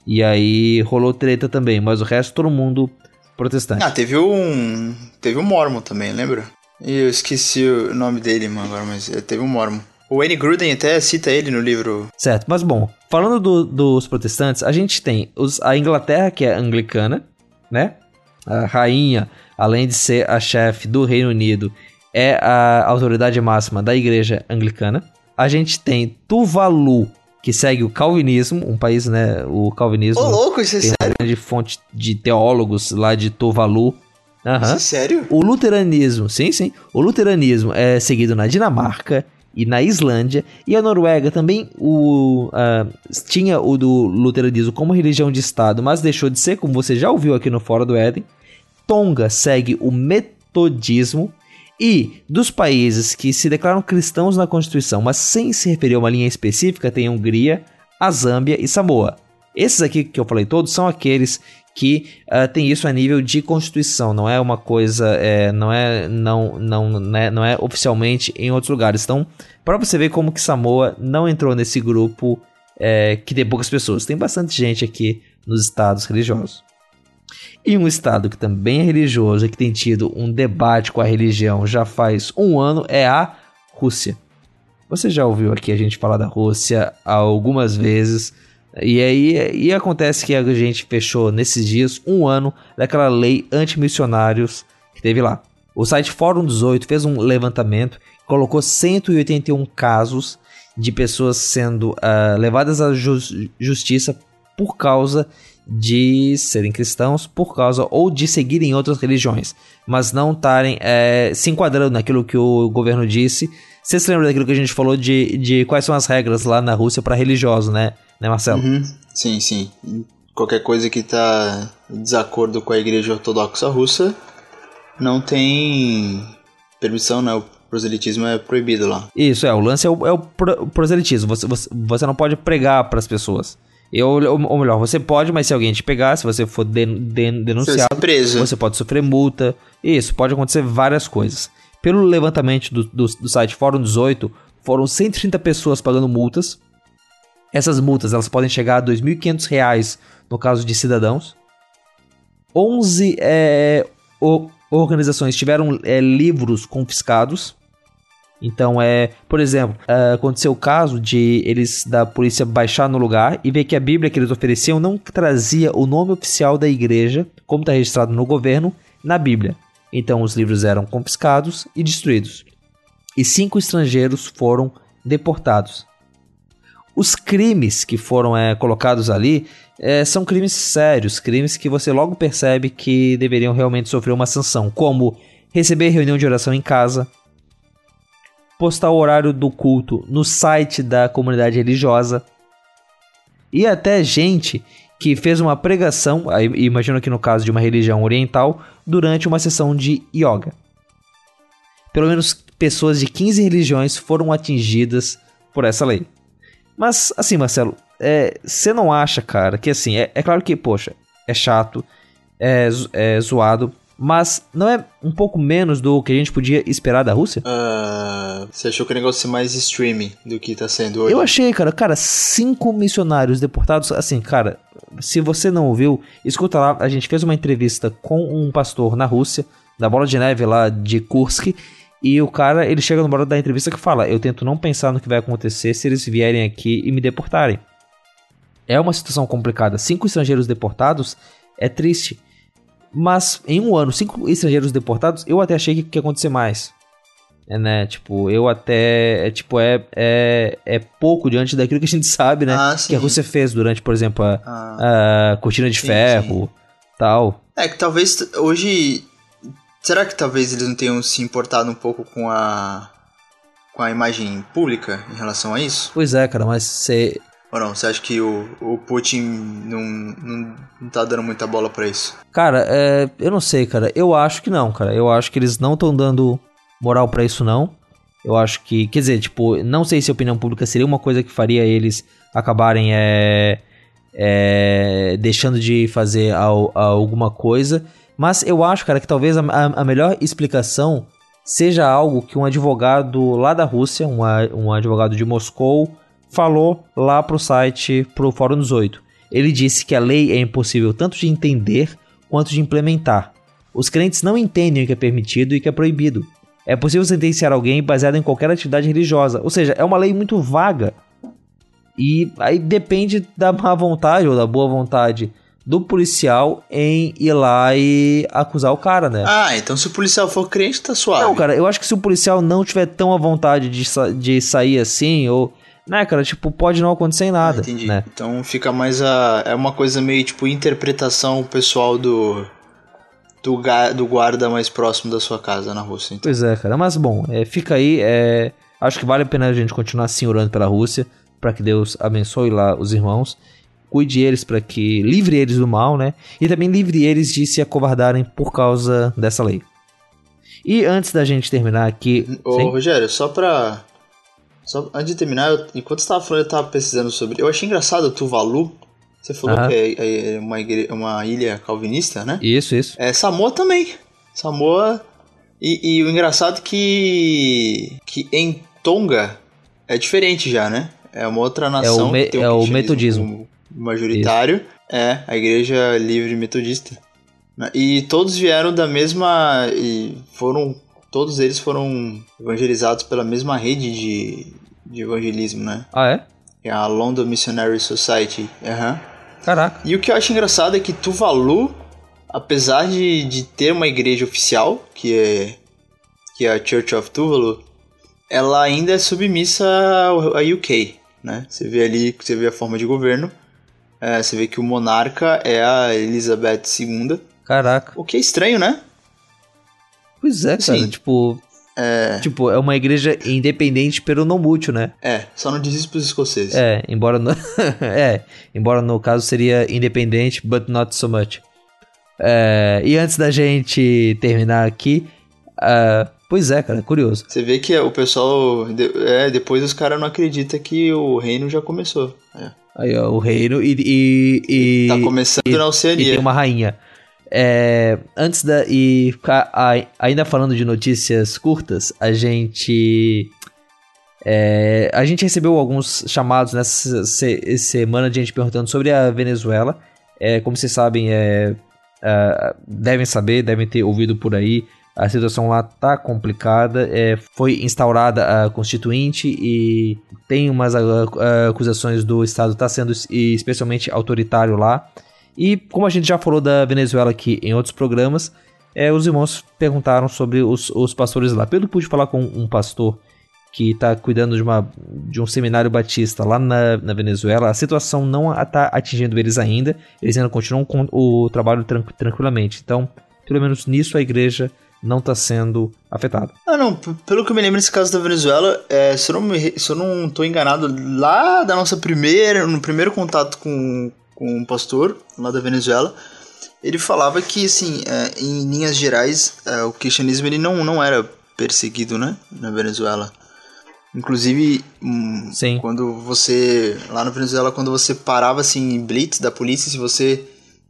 E aí rolou treta também, mas o resto todo mundo protestante. Ah, teve um. Teve um Mormon também, lembra? Eu esqueci o nome dele, mano, agora, mas teve um Mormon. O Wayne Gruden até cita ele no livro. Certo, mas bom, falando do, dos protestantes, a gente tem os, a Inglaterra, que é anglicana, né? A rainha, além de ser a chefe do Reino Unido, é a autoridade máxima da igreja anglicana. A gente tem Tuvalu, que segue o calvinismo, um país, né, o calvinismo. Ô, louco, isso é sério? uma grande fonte de teólogos lá de Tuvalu. Uhum. É sério? O luteranismo, sim, sim. O luteranismo é seguido na Dinamarca e na Islândia. E a Noruega também o, uh, tinha o do luteranismo como religião de Estado, mas deixou de ser, como você já ouviu aqui no Fora do Éden. Tonga segue o metodismo. E dos países que se declaram cristãos na Constituição, mas sem se referir a uma linha específica, tem a Hungria, a Zâmbia e Samoa. Esses aqui que eu falei todos são aqueles que uh, tem isso a nível de constituição, não é uma coisa, é, não é não não né, não é oficialmente em outros lugares. Então, para você ver como que Samoa não entrou nesse grupo é, que tem poucas pessoas, tem bastante gente aqui nos estados religiosos. E um estado que também é religioso e que tem tido um debate com a religião já faz um ano é a Rússia. Você já ouviu aqui a gente falar da Rússia algumas vezes. E aí e acontece que a gente fechou nesses dias um ano daquela lei anti-missionários que teve lá. O site Fórum 18 fez um levantamento, colocou 181 casos de pessoas sendo uh, levadas à ju justiça por causa de serem cristãos, por causa ou de seguirem outras religiões, mas não estarem é, se enquadrando naquilo que o governo disse. Você se lembra daquilo que a gente falou de, de quais são as regras lá na Rússia para religiosos, né? Né, Marcelo? Uhum. Sim, sim. Qualquer coisa que está em desacordo com a Igreja Ortodoxa Russa não tem permissão, né? O proselitismo é proibido lá. Isso, é. O lance é o, é o proselitismo. Você, você, você não pode pregar para as pessoas. Eu, ou melhor, você pode, mas se alguém te pegar, se você for den, den, denunciado, preso. você pode sofrer multa. Isso, pode acontecer várias coisas. Pelo levantamento do, do, do site Fórum 18, foram 130 pessoas pagando multas essas multas elas podem chegar a R$ 2.500 no caso de cidadãos. 11 é, o, organizações tiveram é, livros confiscados. Então, é, por exemplo, é, aconteceu o caso de eles da polícia baixar no lugar e ver que a Bíblia que eles ofereciam não trazia o nome oficial da igreja, como está registrado no governo, na Bíblia. Então, os livros eram confiscados e destruídos. E cinco estrangeiros foram deportados. Os crimes que foram é, colocados ali é, são crimes sérios, crimes que você logo percebe que deveriam realmente sofrer uma sanção, como receber reunião de oração em casa, postar o horário do culto no site da comunidade religiosa e até gente que fez uma pregação, imagino que no caso de uma religião oriental, durante uma sessão de yoga. Pelo menos pessoas de 15 religiões foram atingidas por essa lei. Mas, assim, Marcelo, você é, não acha, cara, que assim, é, é, claro que, poxa, é chato, é, é zoado, mas não é um pouco menos do que a gente podia esperar da Rússia? Uh, você achou que o negócio é mais streaming do que tá sendo hoje? Eu achei, cara. Cara, cinco missionários deportados. Assim, cara, se você não ouviu, escuta lá. A gente fez uma entrevista com um pastor na Rússia, da Bola de Neve lá de Kursk. E o cara, ele chega no hora da entrevista que fala: Eu tento não pensar no que vai acontecer se eles vierem aqui e me deportarem. É uma situação complicada. Cinco estrangeiros deportados é triste. Mas em um ano, cinco estrangeiros deportados, eu até achei que ia acontecer mais. É, né? Tipo, eu até. É, tipo, é, é, é pouco diante daquilo que a gente <laughs> sabe, né? Ah, que a Rússia fez durante, por exemplo, a, ah. a cortina de sim, ferro sim. tal. É que talvez hoje Será que talvez eles não tenham se importado um pouco com a com a imagem pública em relação a isso? Pois é, cara, mas você ou não? Você acha que o, o Putin não, não, não tá dando muita bola para isso? Cara, é, eu não sei, cara. Eu acho que não, cara. Eu acho que eles não estão dando moral para isso, não. Eu acho que, quer dizer, tipo, não sei se a opinião pública seria uma coisa que faria eles acabarem é, é, deixando de fazer al, alguma coisa. Mas eu acho, cara, que talvez a, a, melhor explicação seja algo que um advogado lá da Rússia, um, um advogado de Moscou, falou lá pro site, pro Fórum 18. Ele disse que a lei é impossível tanto de entender quanto de implementar. Os crentes não entendem o que é permitido e o que é proibido. É possível sentenciar alguém baseado em qualquer atividade religiosa, ou seja, é uma lei muito vaga. E aí depende da má vontade ou da boa vontade do policial em ir lá e acusar o cara, né? Ah, então se o policial for crente, tá suave. Não, cara, eu acho que se o policial não tiver tão à vontade de, sa de sair assim, ou. Né, cara, tipo, pode não acontecer nada. Ah, entendi. Né? Então fica mais a. É uma coisa meio tipo interpretação pessoal do. Do, do guarda mais próximo da sua casa na Rússia. Então. Pois é, cara. Mas bom, é, fica aí. É, acho que vale a pena a gente continuar assim orando pela Rússia. para que Deus abençoe lá os irmãos cuide eles para que livre eles do mal, né? E também livre eles de se acovardarem por causa dessa lei. E antes da gente terminar aqui. Ô, sim? Rogério, só pra. Só antes de terminar, eu, enquanto você tava falando, eu tava pesquisando sobre. Eu achei engraçado o Tuvalu. Você falou que é, é uma, igre... uma ilha calvinista, né? Isso, isso. É Samoa também. Samoa. E, e o engraçado que. que em Tonga é diferente já, né? É uma outra nação. É o, me... é o metodismo majoritário Isso. é a Igreja Livre Metodista. E todos vieram da mesma. e foram. Todos eles foram evangelizados pela mesma rede de, de evangelismo, né? Ah, é? É a London Missionary Society. Uhum. Caraca. E o que eu acho engraçado é que Tuvalu, apesar de, de ter uma igreja oficial, que é, que é a Church of Tuvalu, ela ainda é submissa à UK, né? Você vê ali, você vê a forma de governo. É, você vê que o monarca é a Elizabeth II. Caraca. O que é estranho, né? Pois é, cara. Sim. Tipo, é... Tipo, é uma igreja independente, pero não mútil, né? É, só não diz isso pros escoceses. É, embora no... <laughs> é, embora no caso seria independente, but not so much. É, e antes da gente terminar aqui, uh, pois é, cara, curioso. Você vê que o pessoal, é, depois os caras não acreditam que o reino já começou. É. Aí, ó, o reino e. e, e tá começando e, na Oceania. E tem uma rainha. É, antes da. E a, ainda falando de notícias curtas, a gente. É, a gente recebeu alguns chamados nessa se, semana de gente perguntando sobre a Venezuela. É, como vocês sabem, é, é devem saber, devem ter ouvido por aí. A situação lá tá complicada. É, foi instaurada a constituinte e tem umas acusações do Estado tá sendo especialmente autoritário lá. E como a gente já falou da Venezuela aqui em outros programas, é, os irmãos perguntaram sobre os, os pastores lá. Pelo pude falar com um pastor que está cuidando de, uma, de um seminário batista lá na, na Venezuela, a situação não está atingindo eles ainda, eles ainda continuam com o trabalho tranquilamente. Então, pelo menos nisso a igreja não está sendo afetado. Ah, não. Pelo que eu me lembro nesse caso da Venezuela, é, se, eu não me, se eu não tô enganado, lá da nossa primeira, no primeiro contato com, com um pastor lá da Venezuela, ele falava que, assim, é, em linhas gerais, é, o cristianismo ele não, não era perseguido, né, na Venezuela. Inclusive, hum, Sim. quando você, lá na Venezuela, quando você parava, assim, em blitz da polícia, se você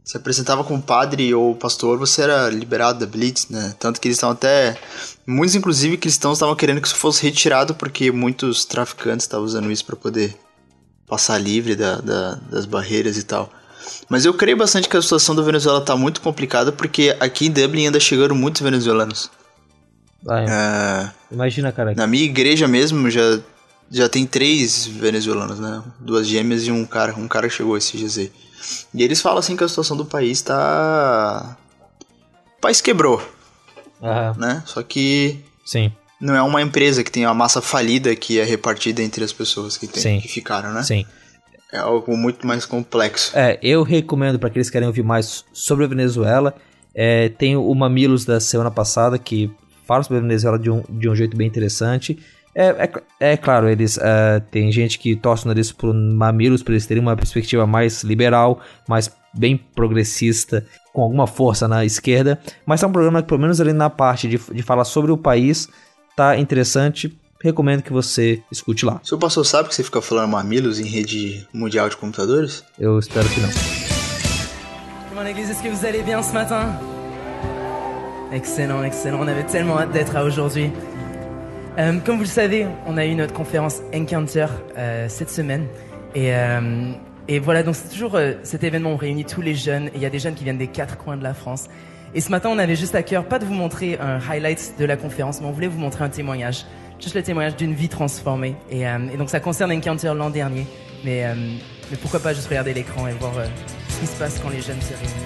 se apresentava como padre ou pastor, você era liberado da Blitz, né? Tanto que eles estavam até. Muitos, inclusive, cristãos estavam querendo que isso fosse retirado porque muitos traficantes estavam usando isso para poder passar livre da, da, das barreiras e tal. Mas eu creio bastante que a situação da Venezuela está muito complicada porque aqui em Dublin ainda chegaram muitos venezuelanos. Ah, é. É... Imagina, cara. Na minha igreja mesmo já, já tem três venezuelanos, né? Duas gêmeas e um cara. Um cara chegou esse dias aí. E eles falam assim que a situação do país tá. O país quebrou. Uhum. Né? Só que. Sim. Não é uma empresa que tem uma massa falida que é repartida entre as pessoas que, tem, Sim. que ficaram, né? Sim. É algo muito mais complexo. É, eu recomendo para aqueles que querem ouvir mais sobre a Venezuela. É, tem o Mamilos da semana passada que fala sobre a Venezuela de um, de um jeito bem interessante. É, é, é claro, eles uh, tem gente que torce o nariz por mamilos para eles terem uma perspectiva mais liberal, mais bem progressista, com alguma força na esquerda. Mas é um programa que, pelo menos ali na parte de, de falar sobre o país, tá interessante. Recomendo que você escute lá. O seu pastor sabe que você fica falando mamilos em rede mundial de computadores? Eu espero que não. Mon église, est-ce que vous allez bien ce matin Excellent, excellent. On avait tellement hâte d'être là aujourd'hui. Euh, comme vous le savez, on a eu notre conférence Encounter euh, cette semaine. Et, euh, et voilà, donc c'est toujours cet événement où on réunit tous les jeunes. Et il y a des jeunes qui viennent des quatre coins de la France. Et ce matin, on avait juste à cœur, pas de vous montrer un highlight de la conférence, mais on voulait vous montrer un témoignage. Juste le témoignage d'une vie transformée. Et, donc ça concerne Encounter l'an dernier. Mais, mais pourquoi pas juste regarder l'écran et voir ce qui se passe quand les jeunes se réunissent.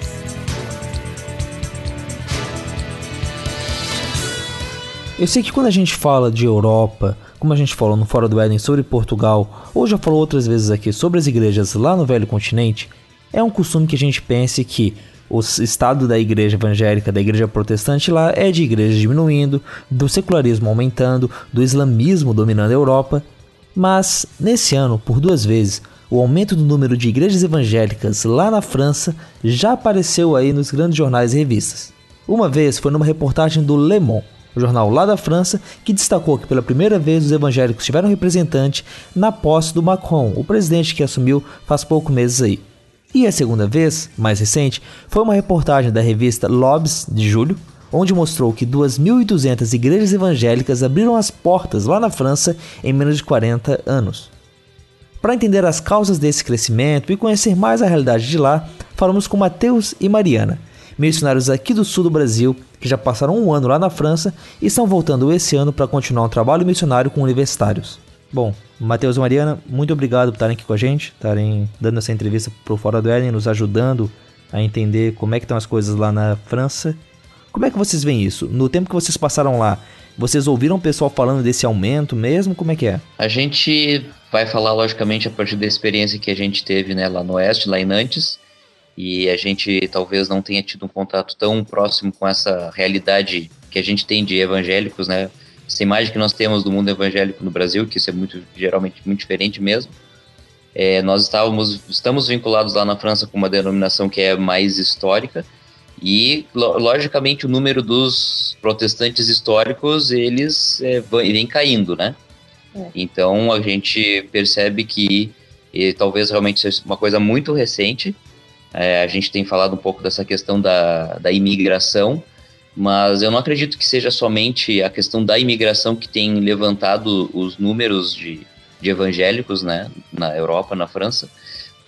Eu sei que quando a gente fala de Europa, como a gente falou no Fora do Éden sobre Portugal, ou já falou outras vezes aqui sobre as igrejas lá no Velho Continente, é um costume que a gente pense que o estado da igreja evangélica, da igreja protestante lá é de igreja diminuindo, do secularismo aumentando, do islamismo dominando a Europa. Mas nesse ano, por duas vezes, o aumento do número de igrejas evangélicas lá na França já apareceu aí nos grandes jornais e revistas. Uma vez foi numa reportagem do Le Monde, o jornal lá da França, que destacou que pela primeira vez os evangélicos tiveram representante na posse do Macron, o presidente que assumiu faz poucos meses aí. E a segunda vez, mais recente, foi uma reportagem da revista Lobs de julho, onde mostrou que 2.200 igrejas evangélicas abriram as portas lá na França em menos de 40 anos. Para entender as causas desse crescimento e conhecer mais a realidade de lá, falamos com Mateus e Mariana, missionários aqui do sul do Brasil que já passaram um ano lá na França e estão voltando esse ano para continuar um trabalho missionário com universitários. Bom, Matheus e Mariana, muito obrigado por estarem aqui com a gente, estarem dando essa entrevista pro Fora do Éden, nos ajudando a entender como é que estão as coisas lá na França. Como é que vocês veem isso? No tempo que vocês passaram lá, vocês ouviram o pessoal falando desse aumento mesmo? Como é que é? A gente vai falar, logicamente, a partir da experiência que a gente teve né, lá no Oeste, lá em Nantes, e a gente talvez não tenha tido um contato tão próximo com essa realidade que a gente tem de evangélicos, né? essa imagem que nós temos do mundo evangélico no Brasil, que isso é muito geralmente muito diferente mesmo. É, nós estávamos, estamos vinculados lá na França com uma denominação que é mais histórica e logicamente o número dos protestantes históricos eles é, vem caindo, né? É. Então a gente percebe que e, talvez realmente seja uma coisa muito recente. É, a gente tem falado um pouco dessa questão da, da imigração mas eu não acredito que seja somente a questão da imigração que tem levantado os números de, de evangélicos né, na Europa, na França,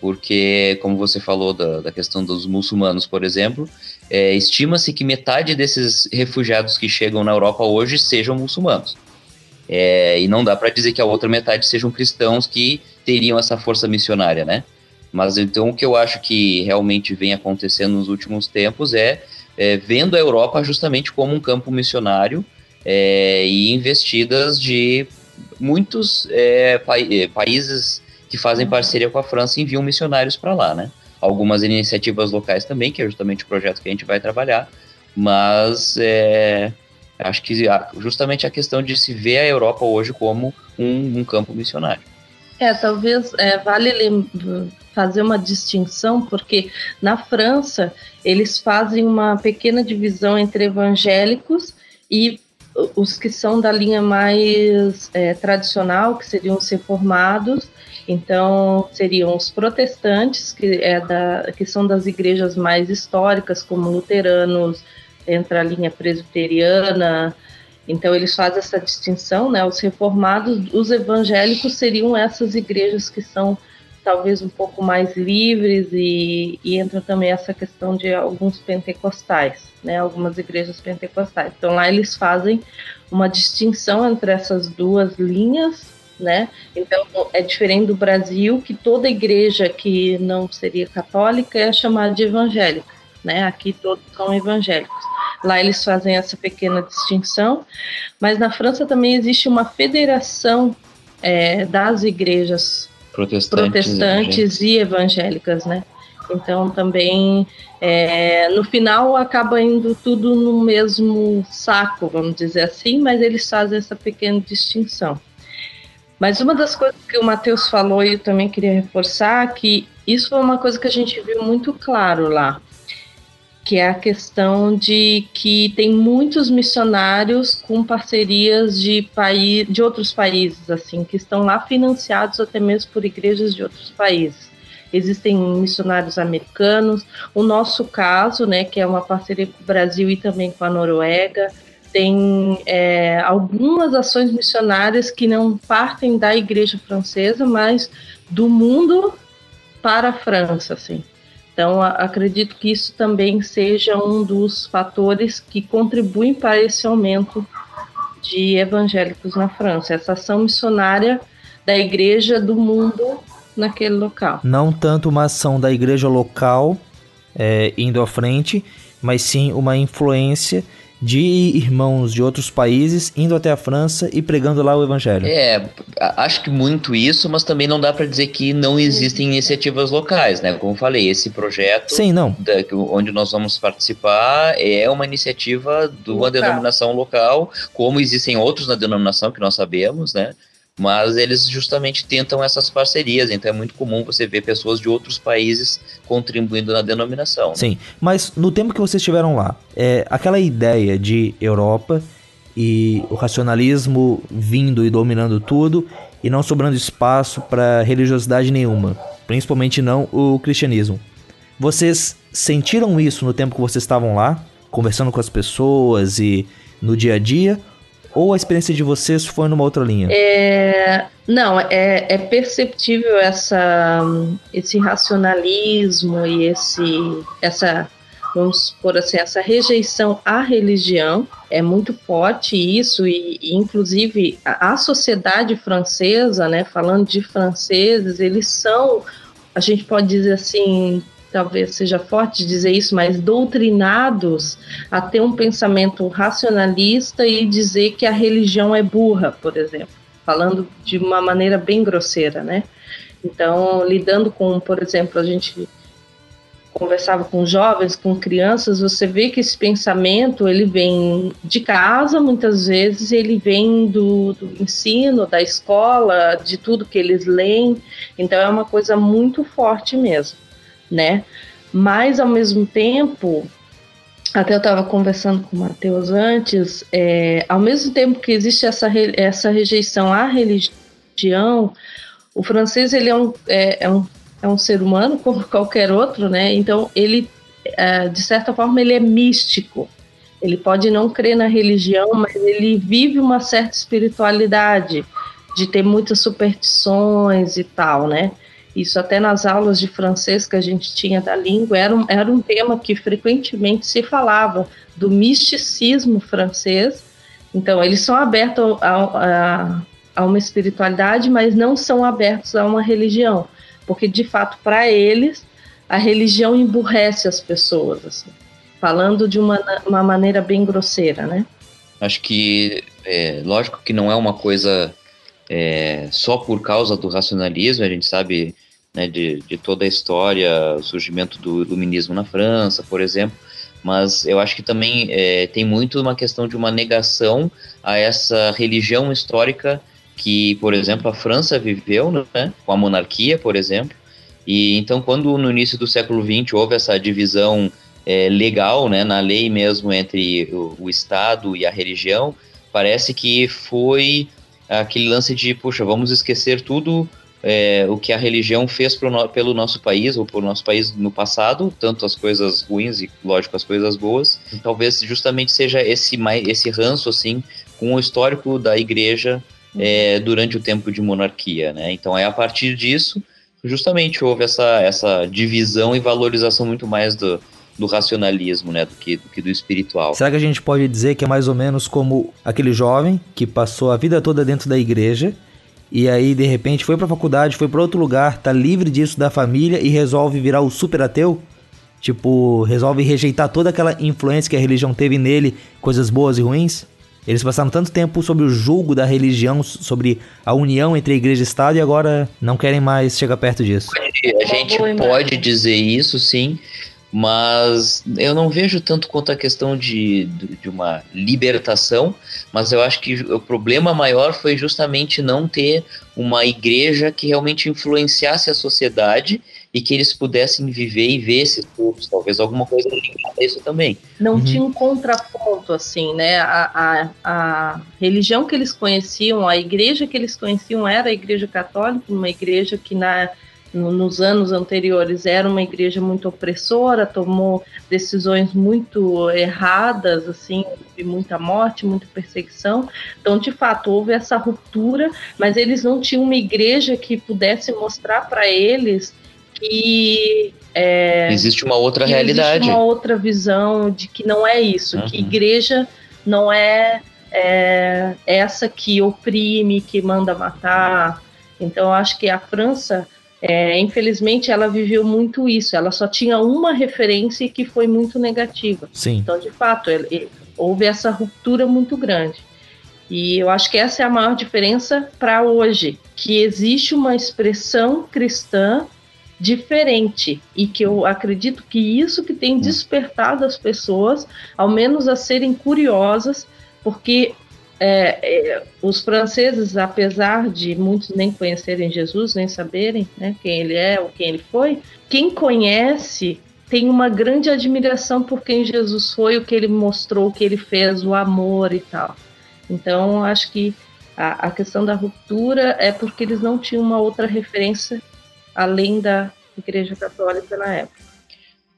porque, como você falou da, da questão dos muçulmanos, por exemplo, é, estima-se que metade desses refugiados que chegam na Europa hoje sejam muçulmanos. É, e não dá para dizer que a outra metade sejam cristãos que teriam essa força missionária, né? Mas então o que eu acho que realmente vem acontecendo nos últimos tempos é é, vendo a Europa justamente como um campo missionário é, e investidas de muitos é, pa é, países que fazem parceria com a França enviam missionários para lá, né? Algumas iniciativas locais também, que é justamente o projeto que a gente vai trabalhar, mas é, acho que justamente a questão de se ver a Europa hoje como um, um campo missionário. É, talvez é, vale fazer uma distinção, porque na França eles fazem uma pequena divisão entre evangélicos e os que são da linha mais é, tradicional, que seriam os reformados, então seriam os protestantes, que, é da, que são das igrejas mais históricas, como luteranos, entra a linha presbiteriana, então eles fazem essa distinção, né? Os reformados, os evangélicos seriam essas igrejas que são talvez um pouco mais livres e, e entra também essa questão de alguns pentecostais, né? Algumas igrejas pentecostais. Então lá eles fazem uma distinção entre essas duas linhas, né? Então é diferente do Brasil que toda igreja que não seria católica é chamada de evangélica, né? Aqui todos são evangélicos. Lá eles fazem essa pequena distinção, mas na França também existe uma federação é, das igrejas protestantes, protestantes e evangélicas, né? Então também é, no final acaba indo tudo no mesmo saco, vamos dizer assim, mas eles fazem essa pequena distinção. Mas uma das coisas que o Matheus falou e eu também queria reforçar que isso foi uma coisa que a gente viu muito claro lá, que é a questão de que tem muitos missionários com parcerias de, país, de outros países, assim, que estão lá financiados até mesmo por igrejas de outros países. Existem missionários americanos, o nosso caso, né, que é uma parceria com o Brasil e também com a Noruega, tem é, algumas ações missionárias que não partem da igreja francesa, mas do mundo para a França, assim. Então, acredito que isso também seja um dos fatores que contribuem para esse aumento de evangélicos na França. Essa ação missionária da igreja do mundo naquele local. Não tanto uma ação da igreja local é, indo à frente, mas sim uma influência de irmãos de outros países indo até a França e pregando lá o evangelho. É, acho que muito isso, mas também não dá para dizer que não existem iniciativas locais, né? Como falei, esse projeto Sim, não. Da, onde nós vamos participar é uma iniciativa de uma denominação local, como existem outros na denominação que nós sabemos, né? Mas eles justamente tentam essas parcerias, então é muito comum você ver pessoas de outros países contribuindo na denominação. Né? Sim, mas no tempo que vocês estiveram lá, é, aquela ideia de Europa e o racionalismo vindo e dominando tudo e não sobrando espaço para religiosidade nenhuma, principalmente não o cristianismo. Vocês sentiram isso no tempo que vocês estavam lá, conversando com as pessoas e no dia a dia? Ou a experiência de vocês foi numa outra linha? É, não, é, é perceptível essa, esse racionalismo e esse, essa, vamos por assim, essa rejeição à religião é muito forte isso e, e inclusive a, a, sociedade francesa, né, falando de franceses, eles são, a gente pode dizer assim, talvez seja forte dizer isso, mas doutrinados a ter um pensamento racionalista e dizer que a religião é burra, por exemplo, falando de uma maneira bem grosseira, né? Então, lidando com, por exemplo, a gente conversava com jovens, com crianças, você vê que esse pensamento ele vem de casa, muitas vezes ele vem do, do ensino, da escola, de tudo que eles leem. Então é uma coisa muito forte mesmo né? Mas ao mesmo tempo, até eu estava conversando com o Matheus antes, é, ao mesmo tempo que existe essa, essa rejeição à religião, o francês ele é um, é, é, um, é um ser humano como <laughs> qualquer outro, né? Então ele, é, de certa forma, ele é místico. Ele pode não crer na religião, mas ele vive uma certa espiritualidade, de ter muitas superstições e tal, né? Isso até nas aulas de francês que a gente tinha da língua era um, era um tema que frequentemente se falava do misticismo francês. Então, eles são abertos a, a, a uma espiritualidade, mas não são abertos a uma religião, porque de fato para eles a religião emburrece as pessoas, assim, falando de uma, uma maneira bem grosseira, né? Acho que é, lógico que não é uma coisa é, só por causa do racionalismo, a gente sabe né, de, de toda a história, o surgimento do iluminismo na França, por exemplo, mas eu acho que também é, tem muito uma questão de uma negação a essa religião histórica que, por exemplo, a França viveu, né, com a monarquia, por exemplo, e então quando no início do século XX houve essa divisão é, legal, né, na lei mesmo entre o, o Estado e a religião, parece que foi aquele lance de, puxa, vamos esquecer tudo é, o que a religião fez pelo nosso país, ou pelo nosso país no passado, tanto as coisas ruins e, lógico, as coisas boas. Talvez justamente seja esse, esse ranço, assim, com o histórico da igreja é, durante o tempo de monarquia, né? Então é a partir disso, justamente houve essa, essa divisão e valorização muito mais do, do racionalismo, né, do que, do que do espiritual. Será que a gente pode dizer que é mais ou menos como aquele jovem que passou a vida toda dentro da igreja e aí de repente foi para faculdade, foi para outro lugar, tá livre disso da família e resolve virar o super ateu? Tipo, resolve rejeitar toda aquela influência que a religião teve nele, coisas boas e ruins? Eles passaram tanto tempo sobre o julgo da religião, sobre a união entre a igreja e Estado, e agora não querem mais chegar perto disso. A gente pode dizer isso, sim, mas eu não vejo tanto quanto a questão de, de uma libertação, mas eu acho que o problema maior foi justamente não ter uma igreja que realmente influenciasse a sociedade e que eles pudessem viver e ver esses povos, talvez alguma coisa ligada a isso também. Não uhum. tinha um contraponto, assim, né? A, a, a religião que eles conheciam, a igreja que eles conheciam era a igreja católica, uma igreja que na nos anos anteriores era uma igreja muito opressora, tomou decisões muito erradas, assim, de muita morte, muita perseguição. Então, de fato, houve essa ruptura, mas eles não tinham uma igreja que pudesse mostrar para eles que é, existe uma outra realidade, existe uma outra visão de que não é isso, uhum. que igreja não é, é essa que oprime, que manda matar. Então, eu acho que a França é, infelizmente ela viveu muito isso. Ela só tinha uma referência que foi muito negativa. Sim. Então, de fato, ele, houve essa ruptura muito grande. E eu acho que essa é a maior diferença para hoje, que existe uma expressão cristã diferente e que eu acredito que isso que tem despertado as pessoas, ao menos a serem curiosas, porque é, é, os franceses, apesar de muitos nem conhecerem Jesus, nem saberem né, quem ele é ou quem ele foi, quem conhece tem uma grande admiração por quem Jesus foi, o que ele mostrou, o que ele fez, o amor e tal. Então, acho que a, a questão da ruptura é porque eles não tinham uma outra referência além da Igreja Católica na época.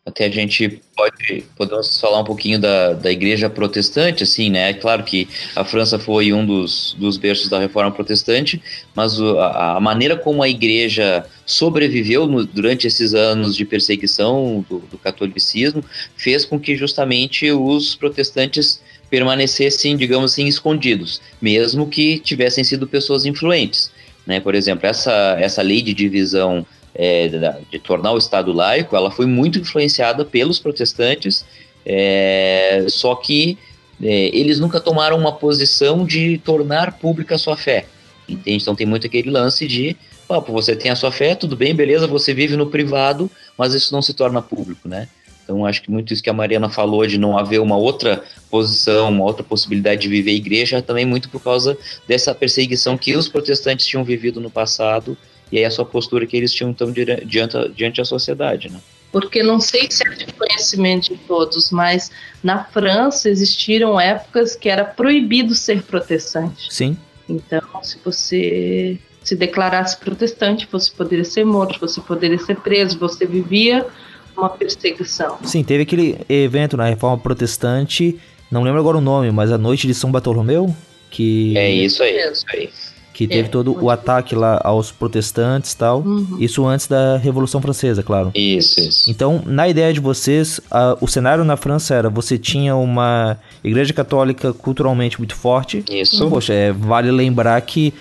Até a gente pode podemos falar um pouquinho da, da igreja protestante, assim, né? É claro que a França foi um dos, dos berços da reforma protestante, mas a, a, maneira como a igreja sobreviveu no, durante esses anos de perseguição do, do catolicismo fez com que justamente os protestantes permanecessem, digamos assim, escondidos, mesmo que tivessem sido pessoas influentes. Né? Por exemplo, essa, essa lei de divisão é, de, tornar o Estado laico, ela foi muito influenciada pelos protestantes, é, só que é, eles nunca tomaram uma posição de tornar pública a sua fé. Entende? Então tem muito aquele lance de, ah, você tem a sua fé, tudo bem, beleza, você vive no privado, mas isso não se torna público, né? Então acho que muito isso que a Mariana falou de não haver uma outra posição, uma outra possibilidade de viver a igreja, também muito por causa dessa perseguição que os protestantes tinham vivido no passado e aí a sua postura que eles tinham então diante, diante da sociedade, né? Porque não sei se é de conhecimento de todos, mas na França existiram épocas que era proibido ser protestante. Sim. Então, se você se declarasse protestante, você poderia ser morto, você poderia ser preso, você vivia uma perseguição. Sim, teve aquele evento na Reforma Protestante, não lembro agora o nome, mas a Noite de São Bartolomeu, que... É isso aí, é isso aí que teve é, todo o ataque lá aos protestantes e tal. Uhum. Isso antes da Revolução Francesa, claro. Isso, isso. Então, na ideia de vocês, a, o cenário na França era: você tinha uma igreja católica culturalmente muito forte. Isso. Poxa, é, vale lembrar que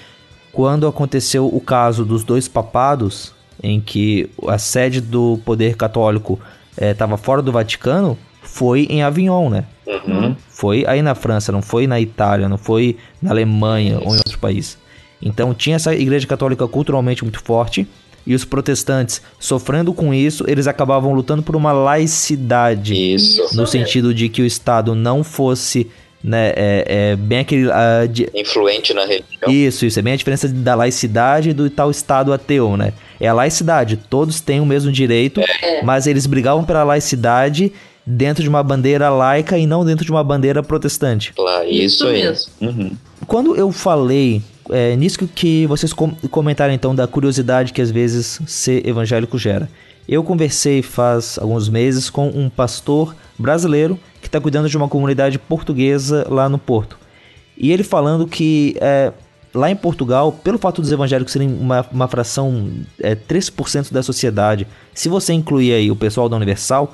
quando aconteceu o caso dos dois papados, em que a sede do poder católico estava é, fora do Vaticano, foi em Avignon, né? Uhum. Foi aí na França, não foi na Itália, não foi na Alemanha Isso. ou em outro país. Então tinha essa igreja católica culturalmente muito forte e os protestantes sofrendo com isso, eles acabavam lutando por uma laicidade. Isso. No sentido de que o Estado não fosse. Né, é, é bem aquele. Uh, de... Influente na religião. Isso, isso. É bem a diferença da laicidade e do tal Estado ateu, né? É a laicidade. Todos têm o mesmo direito, é. mas eles brigavam pela laicidade dentro de uma bandeira laica e não dentro de uma bandeira protestante. Claro, isso, isso mesmo. Uhum. Quando eu falei é nisso que, vocês com, comentaram então da curiosidade que às vezes ser evangélico gera. Eu conversei faz alguns meses com um pastor brasileiro que está cuidando de uma comunidade portuguesa lá no Porto. E ele falando que é, lá em Portugal, pelo fato dos evangélicos serem uma, uma fração é, 3% da sociedade, se você incluir aí o pessoal da Universal,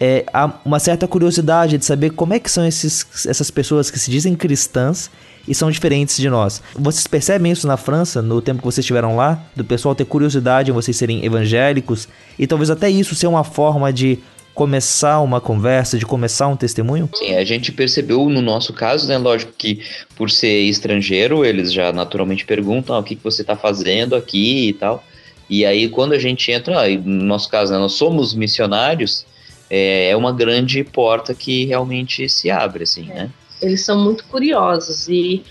é, há uma certa curiosidade de saber como é que são esses, essas pessoas que se dizem cristãs e são diferentes de nós. Vocês percebem isso na França, no tempo que vocês estiveram lá? Do pessoal ter curiosidade em vocês serem evangélicos? E talvez até isso ser uma forma de começar uma conversa, de começar um testemunho? Sim, a gente percebeu no nosso caso, né? Lógico que por ser estrangeiro, eles já naturalmente perguntam ah, o que, que você está fazendo aqui e tal. E aí, quando a gente entra, ah, no nosso caso, né, nós somos missionários, é, é uma grande porta que realmente se abre, assim, né? Eles são muito curiosos e,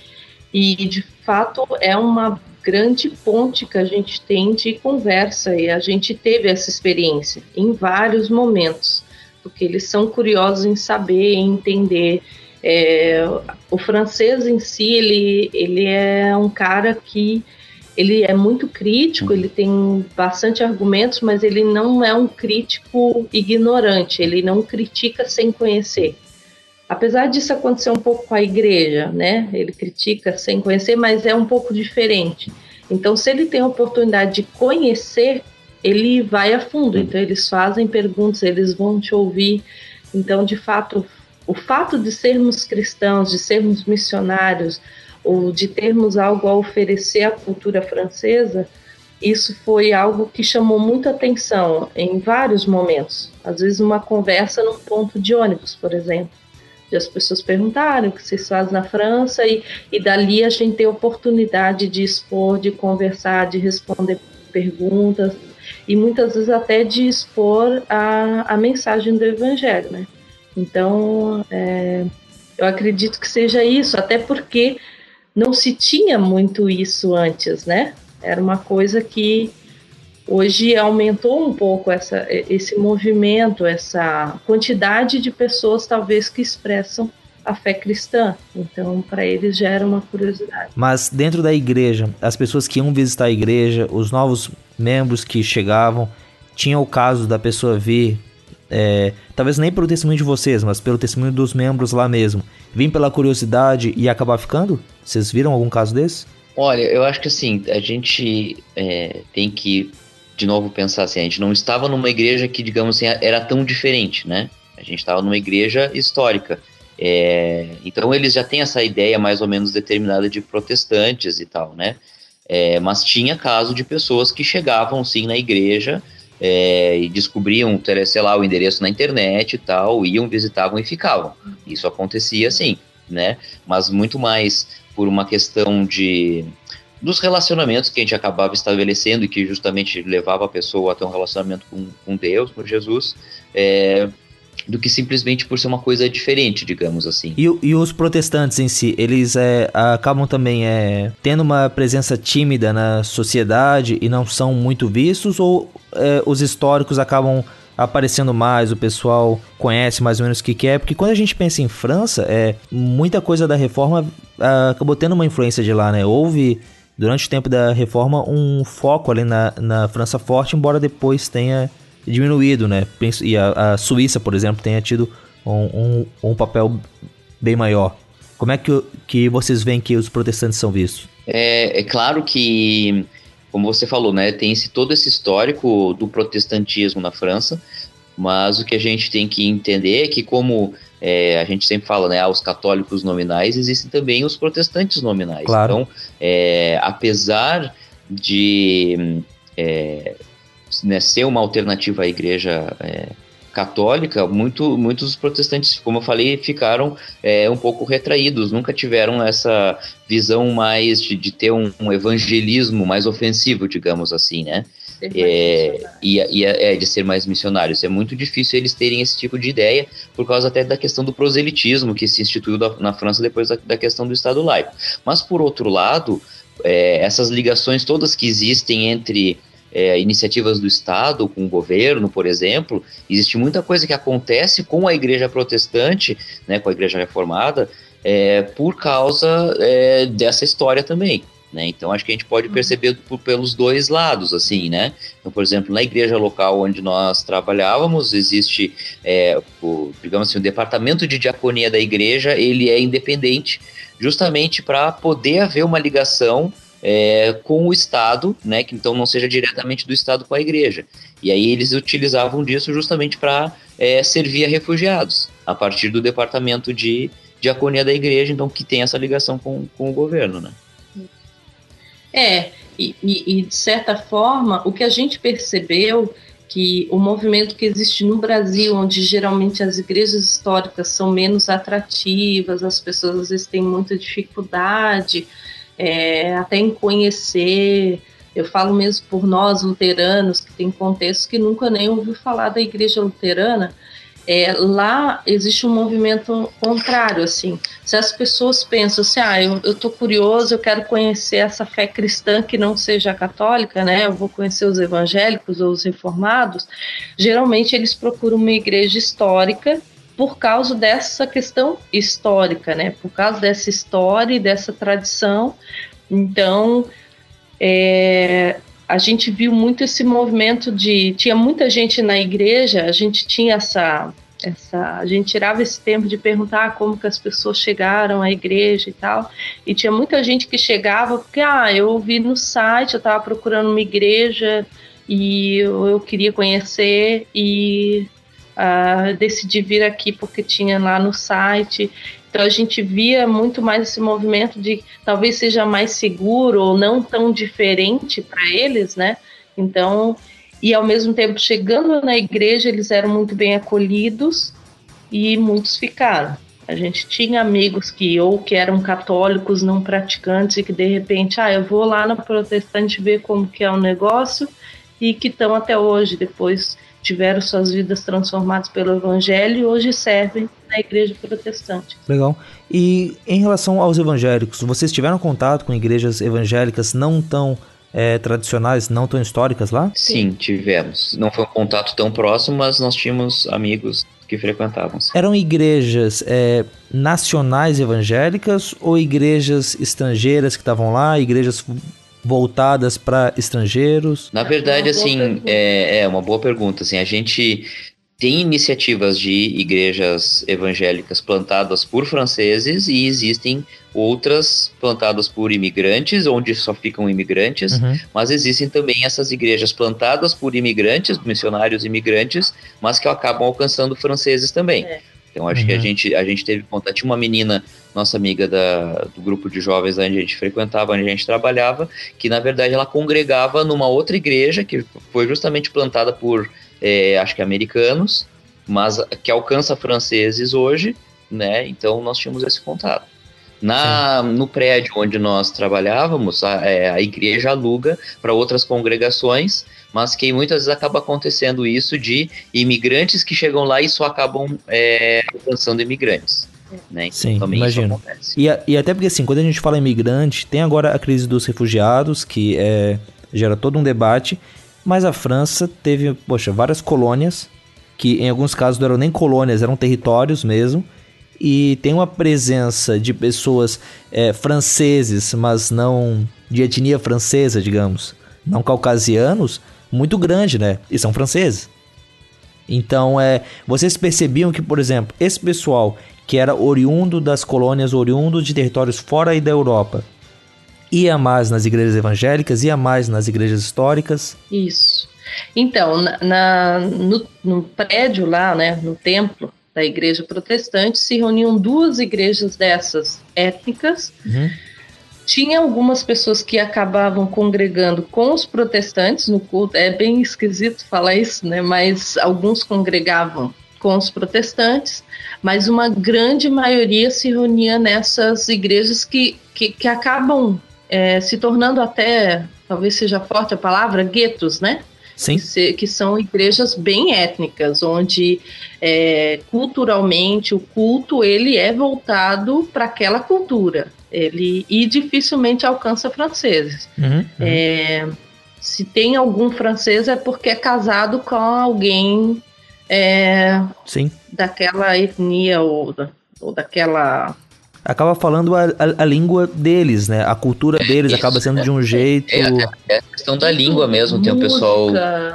e de fato é uma grande ponte que a gente tem de conversa e a gente teve essa experiência em vários momentos, porque eles são curiosos em saber, em entender. É, o francês em si, ele, ele é um cara que ele é muito crítico, ele tem bastante argumentos, mas ele não é um crítico ignorante, ele não critica sem conhecer. Apesar disso acontecer um pouco com a igreja, né? Ele critica sem conhecer, mas é um pouco diferente. Então, se ele tem a oportunidade de conhecer, ele vai a fundo. Então, eles fazem perguntas, eles vão te ouvir. Então, de fato, o fato de sermos cristãos, de sermos missionários, ou de termos algo a oferecer à cultura francesa, isso foi algo que chamou muita atenção em vários momentos. Às vezes, uma conversa num ponto de ônibus, por exemplo. De as pessoas perguntarem o que vocês fazem na França, e, e dali a gente tem oportunidade de expor, de conversar, de responder perguntas, e muitas vezes até de expor a, a mensagem do Evangelho. Né? Então, é, eu acredito que seja isso, até porque não se tinha muito isso antes, né? Era uma coisa que hoje aumentou um pouco essa, esse movimento, essa quantidade de pessoas talvez que expressam a fé cristã. Então, para eles já era uma curiosidade. Mas dentro da igreja, as pessoas que iam visitar a igreja, os novos membros que chegavam, tinha o caso da pessoa vir, é, talvez nem pelo testemunho de vocês, mas pelo testemunho dos membros lá mesmo, vir pela curiosidade e acabar ficando? Vocês viram algum caso desse? Olha, eu acho que assim, a gente é, tem que, de novo, pensar assim, a gente não estava numa igreja que, digamos assim, era tão diferente, né? A gente estava numa igreja histórica. É, então eles já têm essa ideia mais ou menos determinada de protestantes e tal, né? É, mas tinha caso de pessoas que chegavam sim na igreja é, e descobriam, sei lá, o endereço na internet e tal, iam, visitavam e ficavam. Isso acontecia sim, né? Mas muito mais por uma questão de dos relacionamentos que a gente acabava estabelecendo e que justamente levava a pessoa a ter um relacionamento com, com Deus, com Jesus, é, do que simplesmente por ser uma coisa diferente, digamos assim. E, e os protestantes em si, eles é, acabam também é, tendo uma presença tímida na sociedade e não são muito vistos, ou é, os históricos acabam aparecendo mais, o pessoal conhece mais ou menos o que, quer, porque quando a gente pensa em França, é muita coisa da reforma uh, acabou tendo uma influência de lá, né? Houve durante o tempo da reforma um foco ali na, na França forte, embora depois tenha diminuído, né? E a, a Suíça, por exemplo, tenha tido um, um, um, papel bem maior. Como é que, que vocês veem que os protestantes são vistos? É, é claro que como você falou, né, tem esse, todo esse histórico do protestantismo na França, mas o que a gente tem que entender é que, como é, a gente sempre fala, né, ah, os católicos nominais, existem também os protestantes nominais. Claro. Então, é, apesar de é, né, ser uma alternativa à igreja é, católica, muito, muitos protestantes, como eu falei, ficaram é, um pouco retraídos, nunca tiveram essa visão mais de, de ter um, um, evangelismo mais ofensivo, digamos assim, né? É, e, e é, de ser mais missionários. É muito difícil eles terem esse tipo de ideia, por causa até da questão do proselitismo que se instituiu da, na França depois da, da, questão do Estado laico. Mas, por outro lado, é, essas ligações todas que existem entre é, iniciativas do Estado, com o governo, por exemplo, existe muita coisa que acontece com a igreja protestante, né, com a igreja reformada, é, por causa é, dessa história também. Né? Então acho que a gente pode uhum. perceber por, pelos dois lados, assim, né? Então, por exemplo, na igreja local onde nós trabalhávamos, existe, é, o, digamos assim, o departamento de diaconia da igreja, ele é independente, justamente para poder haver uma ligação é, com o Estado, né, que então não seja diretamente do Estado com a igreja. E aí eles utilizavam disso justamente para é, servir a refugiados, a partir do departamento de diaconia da igreja, então que tem essa ligação com, com o governo, né. É, e, e, e de certa forma, o que a gente percebeu que o movimento que existe no Brasil, onde geralmente as igrejas históricas são menos atrativas, as pessoas às vezes têm muita dificuldade, é, até em conhecer. Eu falo mesmo por nós luteranos, que tem contextos que nunca nem ouviu falar da igreja luterana. É, lá existe um movimento contrário, assim. Se as pessoas pensam assim, ah, eu, eu curioso, eu quero conhecer essa fé cristã que não seja católica, né? Eu vou conhecer os evangélicos ou os reformados. Geralmente eles procuram uma igreja histórica por causa dessa questão histórica, né? Por causa dessa história e dessa tradição. Então, é, a gente viu muito esse movimento de tinha muita gente na igreja, a gente tinha essa essa a gente tirava esse tempo de perguntar como que as pessoas chegaram à igreja e tal, e tinha muita gente que chegava porque ah, eu ouvi no site, eu estava procurando uma igreja e eu, eu queria conhecer e uh, decidi vir aqui porque tinha lá no site. Então a gente via muito mais esse movimento de talvez seja mais seguro ou não tão diferente para eles, né? Então, e ao mesmo tempo chegando na igreja, eles eram muito bem acolhidos e muitos ficaram. A gente tinha amigos que ou que eram católicos não praticantes e que de repente, ah, eu vou lá na protestante ver como que é o negócio e que estão até hoje, depois tiveram suas vidas transformadas pelo evangelho e hoje servem na igreja protestante. Legal. E em relação aos evangélicos, vocês tiveram contato com igrejas evangélicas não tão é, tradicionais, não tão históricas lá? Sim, tivemos. Não foi um contato tão próximo, mas nós tínhamos amigos que frequentavam. Eram igrejas é, nacionais evangélicas ou igrejas estrangeiras que estavam lá, igrejas voltadas para estrangeiros? Na verdade, assim, é, é, uma boa pergunta. Assim, a gente tem iniciativas de igrejas evangélicas plantadas por franceses e existem outras plantadas por imigrantes, onde só ficam imigrantes, uhum. mas existem também essas igrejas plantadas por imigrantes, missionários imigrantes, mas que acabam alcançando franceses também. É. Então acho uhum. que a uhum. gente, a gente teve contato. Tinha uma menina, nossa amiga da, do grupo de jovens onde a gente frequentava, onde a gente trabalhava, que na verdade ela congregava numa outra igreja que foi justamente plantada por é, acho que americanos, mas que alcança franceses hoje, né? Então nós tínhamos esse contato. Na, no prédio onde nós trabalhávamos, a, é, a igreja aluga para outras congregações, mas que muitas vezes acaba acontecendo isso de imigrantes que chegam lá e só acabam é, alcançando imigrantes. Né? Então, Sim, imagino. E, e, até porque assim, quando a gente fala imigrante, tem agora a crise dos refugiados, que é, gera todo um debate, mas a França teve, poxa, várias colônias, que em alguns casos não eram nem colônias, eram territórios mesmo. E tem uma presença de pessoas é, franceses, mas não de etnia francesa, digamos, não caucasianos, muito grande, né? E são franceses. Então, é, vocês percebiam que, por exemplo, esse pessoal que era oriundo das colônias, oriundo de territórios fora da Europa, ia mais nas igrejas evangélicas, ia mais nas igrejas históricas? Isso. Então, na, na no, no, prédio lá, né, no templo da igreja protestante, se reuniam duas igrejas dessas étnicas. Uhum. Tinha algumas pessoas que acabavam congregando com os protestantes no culto. É bem esquisito falar isso, né? Mas alguns congregavam com os protestantes, mas uma grande maioria se reunia nessas igrejas que, que, que acabam é, se tornando até, talvez seja forte a palavra, guetos, né? Sim. Que, são igrejas bem étnicas, onde é, culturalmente o culto ele é voltado para aquela cultura. Ele e dificilmente alcança franceses. Uhum, uhum. É, se tem algum francês é porque é casado com alguém é, Sim. daquela etnia ou, ou daquela acaba falando a, a, a, língua deles, né? A cultura é, deles isso, acaba sendo é, de um jeito. É, é, é, a questão da língua mesmo. Tem o pessoal,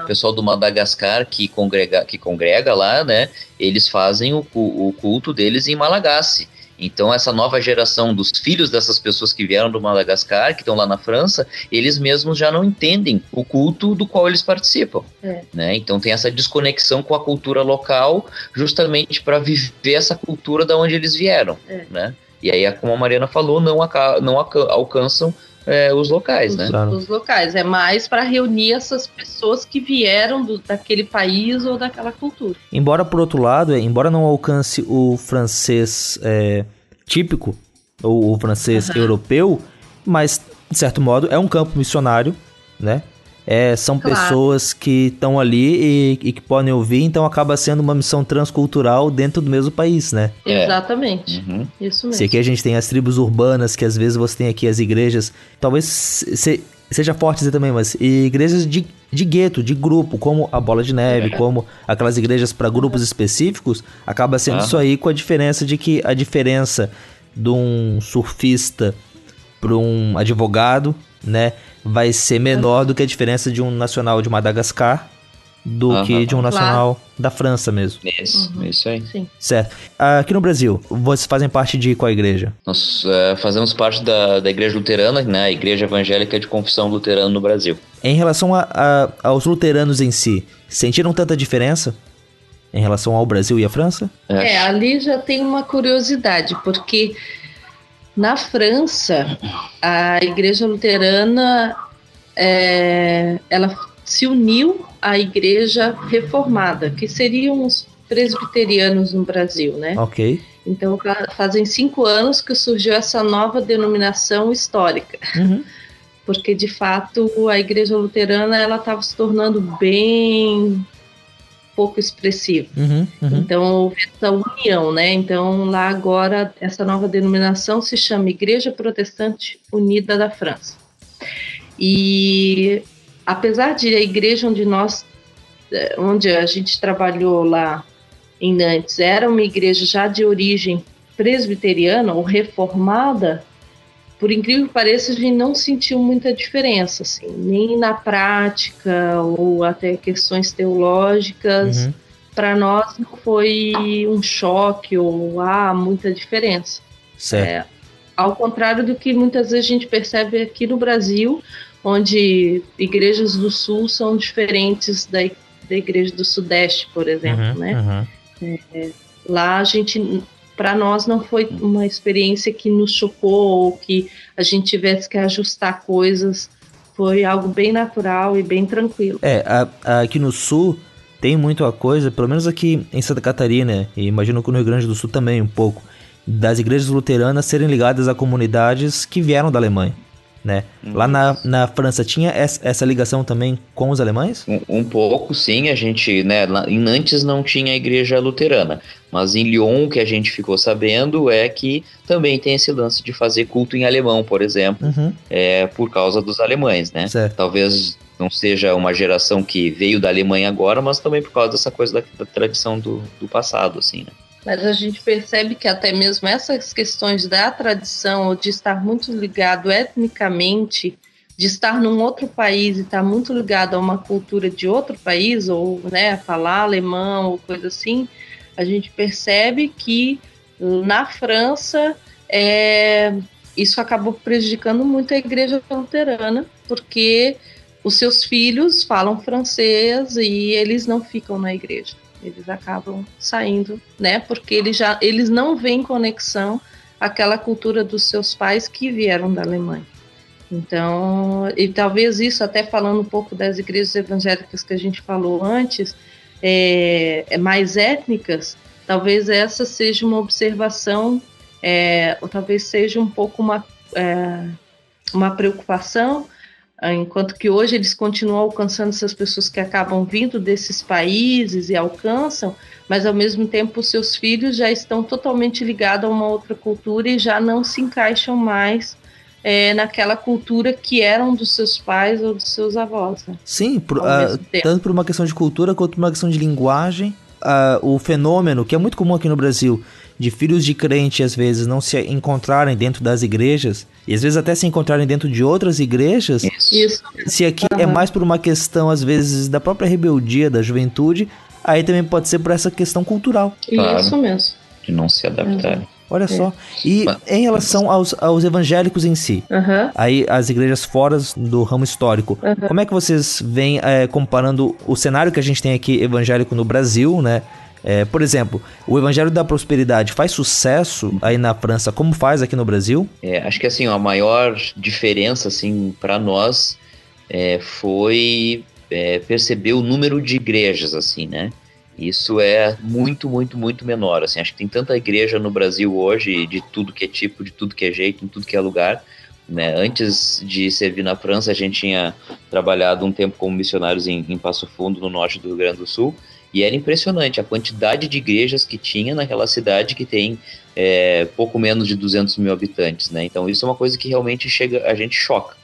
pessoal do Madagascar que congrega, que congrega lá, né? Eles fazem o, o culto deles em Malagasy. Então, essa nova geração dos filhos dessas pessoas que vieram do Madagascar, que estão lá na França, eles mesmos já não entendem o culto do qual eles participam. É. Né? Então, tem essa desconexão com a cultura local, justamente para viver essa cultura da onde eles vieram. É. Né? E aí, como a Mariana falou, não, não alcançam é, os locais, os, né? Os locais. É mais para reunir essas pessoas que vieram do, daquele país ou daquela cultura. Embora, por outro lado, é, embora não alcance o francês é, típico, ou o francês uhum. europeu, mas, de certo modo, é um campo missionário, né? É, são claro. pessoas que estão ali e, e, que podem ouvir, então acaba sendo uma missão transcultural dentro do mesmo país, né? É. Exatamente. Uhum. Isso mesmo. Se aqui a gente tem as tribos urbanas, que às vezes você tem aqui as igrejas, talvez se, seja forte dizer também, mas igrejas de, de gueto, de grupo, como a Bola de Neve, é. como aquelas igrejas para grupos específicos, acaba sendo isso aí com a diferença de que a diferença de um surfista para um advogado, né? vai ser menor do que a diferença de um nacional de Madagascar do uhum. que de um nacional claro. da França mesmo. Isso, uhum. isso aí. Sim. Certo. Aqui no Brasil, vocês fazem parte de qual igreja? Nós uh, fazemos parte da, da Igreja Luterana, né? A Igreja Evangélica de Confissão Luterana no Brasil. Em relação a, a, aos luteranos em si, sentiram tanta diferença em relação ao Brasil e à França? É, ali já tem uma curiosidade, porque na França a Igreja Luterana é, ela se uniu à Igreja Reformada, que seriam os presbiterianos no Brasil, né? Ok. Então fazem cinco anos que surgiu essa nova denominação histórica. Uhum porque de fato a igreja luterana ela estava se tornando bem pouco expressiva. Uhum, uhum. Então houve essa união, né? Então lá agora essa nova denominação se chama Igreja Protestante Unida da França. E apesar de a igreja onde nós, eh, onde a gente trabalhou lá em Nantes, era uma igreja já de origem presbiteriana ou reformada, por incrível que pareça, a gente não sentiu muita diferença, assim, nem na prática ou até questões teológicas. Uhum. Para nós não foi um choque ou ah, muita diferença. Certo. É, ao contrário do que muitas vezes a gente percebe aqui no Brasil, onde igrejas do Sul são diferentes da, da igreja do Sudeste, por exemplo, uhum, né? Uhum. É, lá a gente para nós não foi uma experiência que nos chocou ou que a gente tivesse que ajustar coisas. Foi algo bem natural e bem tranquilo. É, a, a, aqui no sul tem muito a coisa, pelo menos aqui em Santa Catarina, e imagino que no Rio Grande do Sul também um pouco, das igrejas luteranas serem ligadas a comunidades que vieram da Alemanha né? Lá na, na França tinha essa ligação também com os alemães? Um, um, pouco, sim. A gente, né? Lá, em Nantes não tinha a igreja luterana, mas em Lyon o que a gente ficou sabendo é que também tem esse lance de fazer culto em alemão, por exemplo, uhum. é, por causa dos alemães, né? Certo. Talvez não seja uma geração que veio da Alemanha agora, mas também por causa dessa coisa da, da tradição do, do passado, assim, né? Mas a gente percebe que até mesmo essas questões da tradição, ou de estar muito ligado etnicamente, de estar num outro país e estar muito ligado a uma cultura de outro país, ou né, falar alemão ou coisa assim, a gente percebe que na França é, isso acabou prejudicando muito a igreja luterana, porque os seus filhos falam francês e eles não ficam na igreja. Eles acabam saindo, né? Porque eles já eles não veem conexão àquela cultura dos seus pais que vieram da Alemanha. Então, e talvez isso, até falando um pouco das igrejas evangélicas que a gente falou antes, é, é mais étnicas, talvez essa seja uma observação, é, ou talvez seja um pouco uma, é, uma preocupação enquanto que hoje eles continuam alcançando essas pessoas que acabam vindo desses países e alcançam, mas ao mesmo tempo os seus filhos já estão totalmente ligados a uma outra cultura e já não se encaixam mais é, naquela cultura que eram dos seus pais ou dos seus avós. Né? Sim, por, uh, tanto por uma questão de cultura quanto por uma questão de linguagem. Uh, o fenômeno, que é muito comum aqui no Brasil, de filhos de crente às vezes não se encontrarem dentro das igrejas e às vezes até se encontrarem dentro de outras igrejas. Isso. Se aqui uhum. é mais por uma questão às vezes da própria rebeldia da juventude, aí também pode ser por essa questão cultural. Claro, Isso mesmo. De não se adaptarem. Uhum. Olha é. só. E em relação aos, aos evangélicos em si, uhum. aí as igrejas fora do ramo histórico, uhum. como é que vocês vêm é, comparando o cenário que a gente tem aqui evangélico no Brasil, né? É, por exemplo, o Evangelho da Prosperidade faz sucesso aí na França como faz aqui no Brasil? É, acho que assim, a maior diferença assim para nós é, foi é, perceber o número de igrejas, assim, né? Isso é muito, muito, muito menor. Assim, acho que tem tanta igreja no Brasil hoje, de tudo que é tipo, de tudo que é jeito, em tudo que é lugar. Né? Antes de servir na França, a gente tinha trabalhado um tempo como missionários em, em Passo Fundo, no norte do Rio Grande do Sul. E era impressionante a quantidade de igrejas que tinha naquela cidade que tem é, pouco menos de 200 mil habitantes, né? Então isso é uma coisa que realmente chega, a gente choca.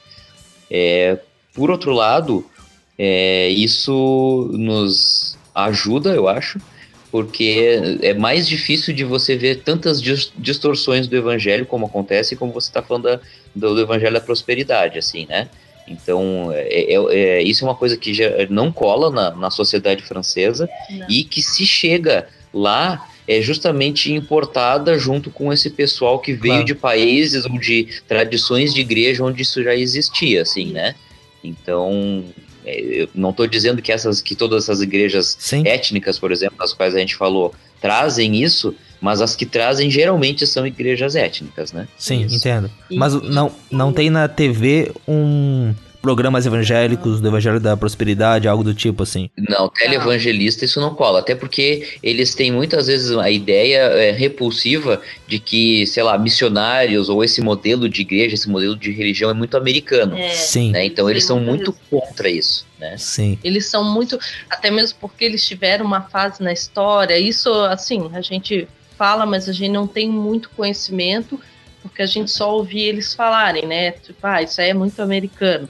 É, por outro lado, é, isso nos ajuda, eu acho, porque é mais difícil de você ver tantas distorções do evangelho como acontece, como você está falando da, do, do evangelho da prosperidade, assim, né? Então, é, é, é, isso é uma coisa que já não cola na, na sociedade francesa não. e que se chega lá é justamente importada junto com esse pessoal que veio claro. de países ou de tradições de igreja onde isso já existia, assim, né? Então, eu não estou dizendo que essas, que todas essas igrejas Sim. étnicas, por exemplo, as quais a gente falou, trazem isso, mas as que trazem geralmente são igrejas étnicas, né? Sim, isso. entendo. Mas não, não tem na TV um programas evangélicos do Evangelho da Prosperidade, algo do tipo assim. Não, televangelista isso não cola, até porque eles têm muitas vezes a ideia é, repulsiva de que, sei lá, missionários ou esse modelo de igreja, esse modelo de religião é muito americano. É. Sim. Né? Então eles são muito contra isso. Né? Sim. Eles são muito, até mesmo porque eles tiveram uma fase na história, isso assim, a gente fala, mas a gente não tem muito conhecimento, porque a gente só ouvia eles falarem, né? Tipo, ah, isso aí é muito americano.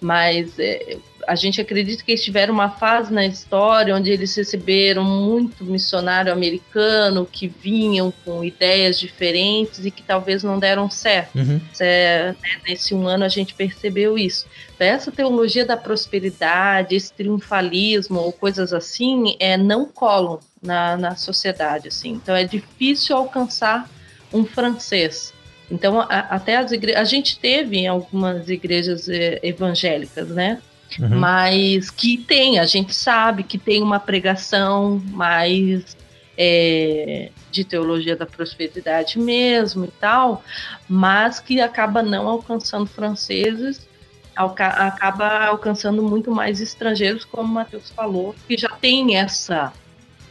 Mas é, a gente acredita que eles tiveram uma fase na história onde eles receberam muito missionário americano que vinham com ideias diferentes e que talvez não deram certo. Uhum. É, né, nesse um ano a gente percebeu isso. Essa teologia da prosperidade, esse triunfalismo ou coisas assim, é, não colam na, na sociedade. Assim. Então é difícil alcançar um francês. Então, a, até as igrejas. A gente teve em algumas igrejas eh, evangélicas, né? Uhum. Mas que tem, a gente sabe que tem uma pregação mais é, de teologia da prosperidade mesmo e tal, mas que acaba não alcançando franceses, acaba alcançando muito mais estrangeiros, como o Matheus falou, que já tem essa.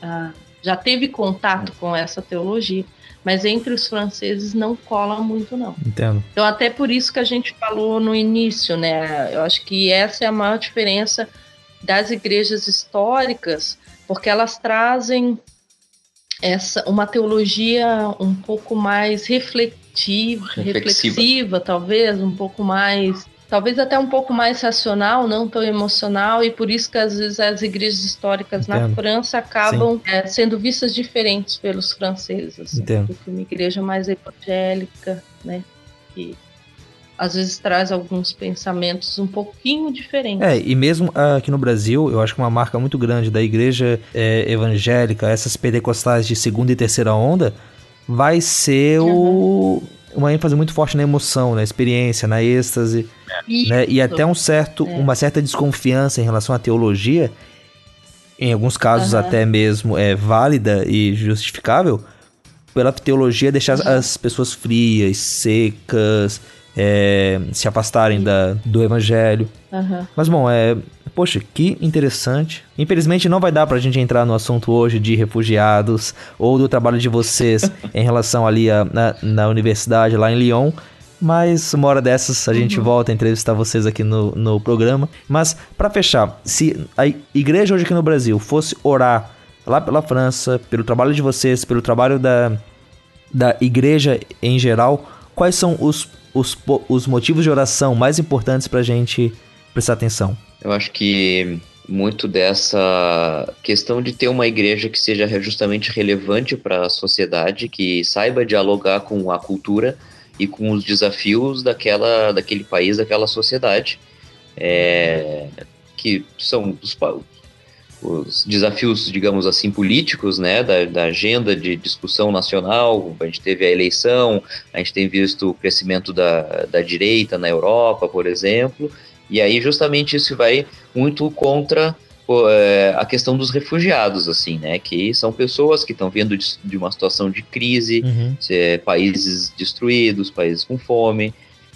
Uh, já teve contato com essa teologia mas entre os franceses não cola muito não. Entendo. Então até por isso que a gente falou no início, né? Eu acho que essa é a maior diferença das igrejas históricas, porque elas trazem essa uma teologia um pouco mais reflexiva, reflexiva talvez, um pouco mais talvez até um pouco mais racional, não tão emocional, e por isso que às vezes as igrejas históricas Entendo. na França acabam é, sendo vistas diferentes pelos franceses, assim, do que uma igreja mais evangélica, né? Que às vezes traz alguns pensamentos um pouquinho diferentes. É, e mesmo aqui no Brasil, eu acho que uma marca muito grande da igreja é, evangélica, essas pentecostais de segunda e terceira onda, vai ser uhum. o uma ênfase muito forte na emoção, na experiência, na êxtase, né? E até um certo, é. uma certa desconfiança em relação à teologia, em alguns casos uhum. até mesmo é válida e justificável, pela teologia deixar uhum. as pessoas frias, secas, é, se afastarem da, do evangelho. Mas bom, é, poxa, que interessante. Infelizmente não vai dar pra gente entrar no assunto hoje de refugiados ou do trabalho de vocês <laughs> em relação ali a, na, na universidade lá em Lyon. Mas uma hora dessas a gente uhum. volta a entrevistar vocês aqui no, no programa. Mas para fechar, se a igreja hoje aqui no Brasil fosse orar lá pela França, pelo trabalho de vocês, pelo trabalho da, da igreja em geral, quais são os, os, os motivos de oração mais importantes para a gente prestar atenção? Eu acho que muito dessa questão de ter uma igreja que seja justamente relevante para a sociedade, que saiba dialogar com a cultura e com os desafios daquela, daquele país, daquela sociedade, é, que são os, os, desafios, digamos assim, políticos, né, da, da, agenda de discussão nacional. A gente teve a eleição, a gente tem visto o crescimento da, da direita na Europa, por exemplo, e aí justamente isso vai muito contra é, a questão dos refugiados, assim, né? Que são pessoas que estão vindo de, de, uma situação de crise, uhum. é, países destruídos, países com fome.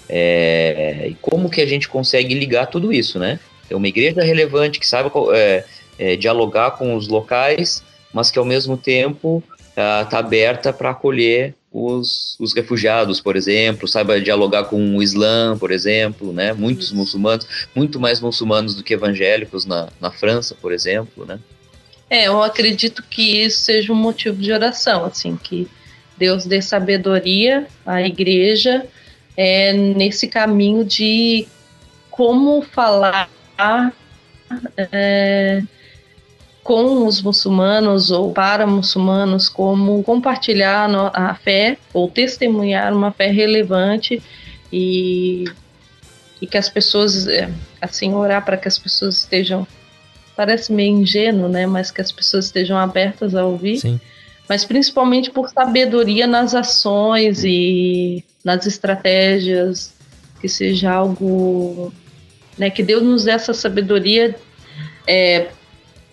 É, e como que a gente consegue ligar tudo isso, né? Ter uma igreja relevante que saiba é, dialogar com os locais, mas que ao mesmo tempo está tá aberta para acolher os, os refugiados, por exemplo, saiba dialogar com o Islã, por exemplo, né? Muitos Isso. muçulmanos, muito mais muçulmanos do que evangélicos na, na França, por exemplo, né? É, eu acredito que isso seja um motivo de oração, assim, que Deus dê sabedoria à igreja é, nesse caminho de como falar é, com os muçulmanos ou para muçulmanos, como compartilhar a fé ou testemunhar uma fé relevante e, e que as pessoas, é, assim, orar para que as pessoas estejam, parece meio ingênuo, né, mas que as pessoas estejam abertas a ouvir. Sim. Mas principalmente por sabedoria nas ações e nas estratégias, que seja algo né? Que Deus nos dê essa sabedoria é,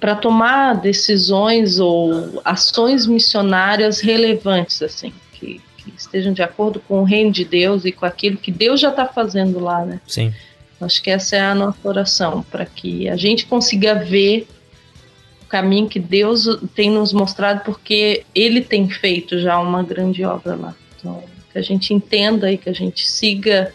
para tomar decisões ou ações missionárias relevantes, assim, que, que, estejam de acordo com o reino de Deus e com aquilo que Deus já está fazendo lá, né? Sim. Acho que essa é a nossa oração, para que a gente consiga ver o caminho que Deus tem nos mostrado, porque Ele tem feito já uma grande obra lá. Então, que a gente entenda e que a gente siga,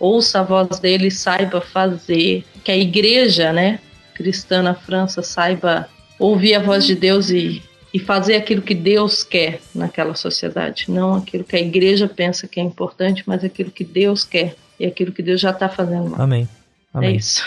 ouça a voz dele, saiba fazer, que a igreja, né, cristã na França saiba ouvir a voz de Deus e, e fazer aquilo que Deus quer naquela sociedade, não aquilo que a igreja pensa que é importante, mas aquilo que Deus quer e aquilo que Deus já está fazendo. Amém. É Amém. É isso.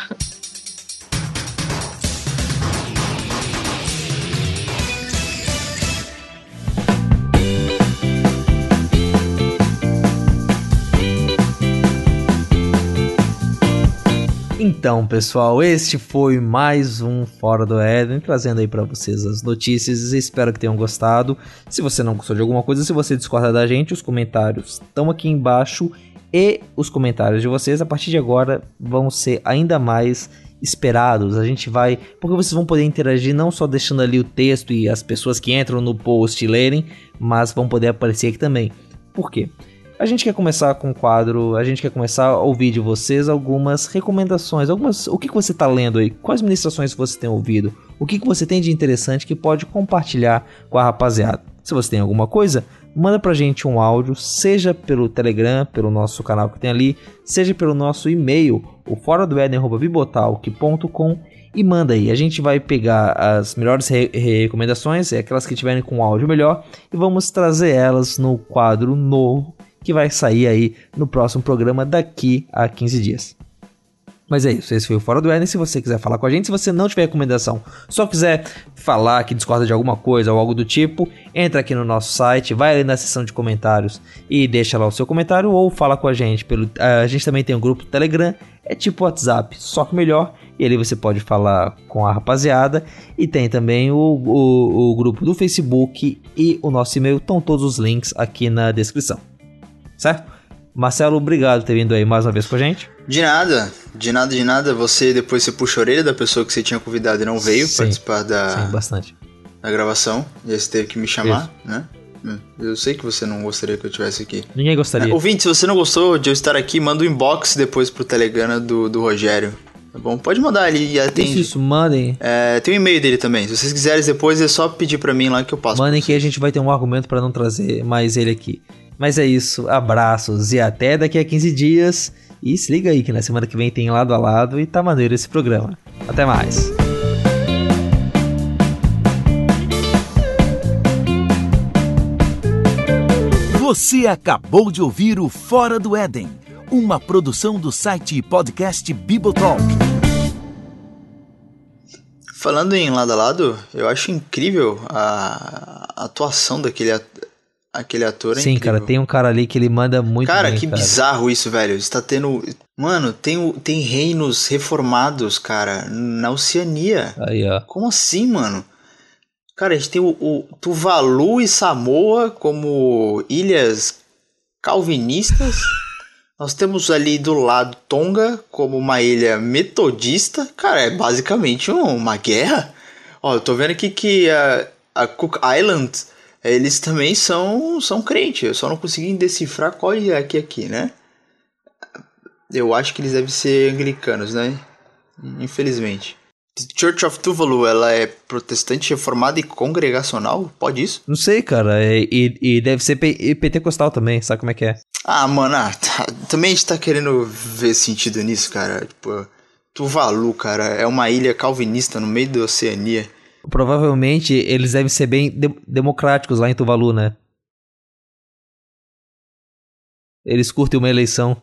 Então, pessoal, este foi mais um Fora do Éden, trazendo aí para vocês as notícias. Espero que tenham gostado. Se você não gostou de alguma coisa, se você discorda da gente, os comentários estão aqui embaixo e os comentários de vocês a partir de agora vão ser ainda mais esperados. A gente vai, porque vocês vão poder interagir não só deixando ali o texto e as pessoas que entram no post lerem, mas vão poder aparecer aqui também. Por quê? A gente quer começar com o quadro, a gente quer começar a ouvir de vocês algumas recomendações, algumas, o que, que você está lendo aí, quais ministrações você tem ouvido, o que, que você tem de interessante que pode compartilhar com a rapaziada. Se você tem alguma coisa, manda pra gente um áudio, seja pelo Telegram, pelo nosso canal que tem ali, seja pelo nosso e-mail, o fora do eden@bibotalk.com e manda aí. A gente vai pegar as melhores re recomendações, é aquelas que tiverem com áudio melhor, e vamos trazer elas no quadro novo que vai sair aí no próximo programa daqui a 15 dias. Mas é isso, esse foi o Fora do Éden. Se você quiser falar com a gente, se você não tiver recomendação, só quiser falar que discorda de alguma coisa ou algo do tipo, entra aqui no nosso site, vai ali na seção de comentários e deixa lá o seu comentário ou fala com a gente. Pelo, a gente também tem um grupo Telegram, é tipo WhatsApp, só que melhor. E ali você pode falar com a rapaziada. E tem também o, o, o grupo do Facebook e o nosso e-mail. Estão todos os links aqui na descrição certo? Marcelo, obrigado por ter vindo aí mais uma vez com a gente. De nada, de nada, de nada. Você depois você puxa a orelha da pessoa que você tinha convidado e não veio sim, participar da, sim, bastante. da gravação. E aí você teve que me chamar, Isso. né? Hum, eu sei que você não gostaria que eu estivesse aqui. Ninguém gostaria. É, ouvinte, se você não gostou de eu estar aqui, manda um inbox depois pro Telegram do, do Rogério. Tá bom? Pode mandar ali. Atende. Isso, isso, mandem. É, tem o um e-mail dele também. Se vocês quiserem depois, é só pedir para mim lá que eu passo. Mandem que a gente vai ter um argumento para não trazer mais ele aqui. Mas é isso, abraços e até daqui a 15 dias. E se liga aí que na semana que vem tem lado a lado e tá maneiro esse programa. Até mais. Você acabou de ouvir o Fora do Éden, uma produção do site e podcast Bibotalk. Falando em lado a lado, eu acho incrível a atuação daquele aquele ator é Sim, incrível. cara, tem um cara ali que ele manda muito cara, bem, que cara. bizarro isso, velho. Está tendo. Mano, tem, tem reinos reformados, cara, na Oceania. Aí, ó. Como assim, mano? Cara, a gente tem o, o Tuvalu e Samoa como ilhas calvinistas. <laughs> Nós temos ali do lado Tonga como uma ilha metodista. Cara, é basicamente uma guerra. Ó, eu tô vendo aqui que a, a Cook Island eles também são, são crentes. Eu só não consegui decifrar qual é aqui aqui, né? Eu acho que eles devem ser anglicanos, né? Infelizmente. Church of Tuvalu, ela é protestante reformada e congregacional? Pode isso? Não sei, cara. E, e deve ser pentecostal também, sabe como é que é? Ah, mano, ah, tá. também a gente tá querendo ver sentido nisso, cara. Tipo, Tuvalu, cara, é uma ilha calvinista no meio da Oceania. Provavelmente eles devem ser bem de democráticos lá em Tuvalu, né? Eles curtem uma eleição.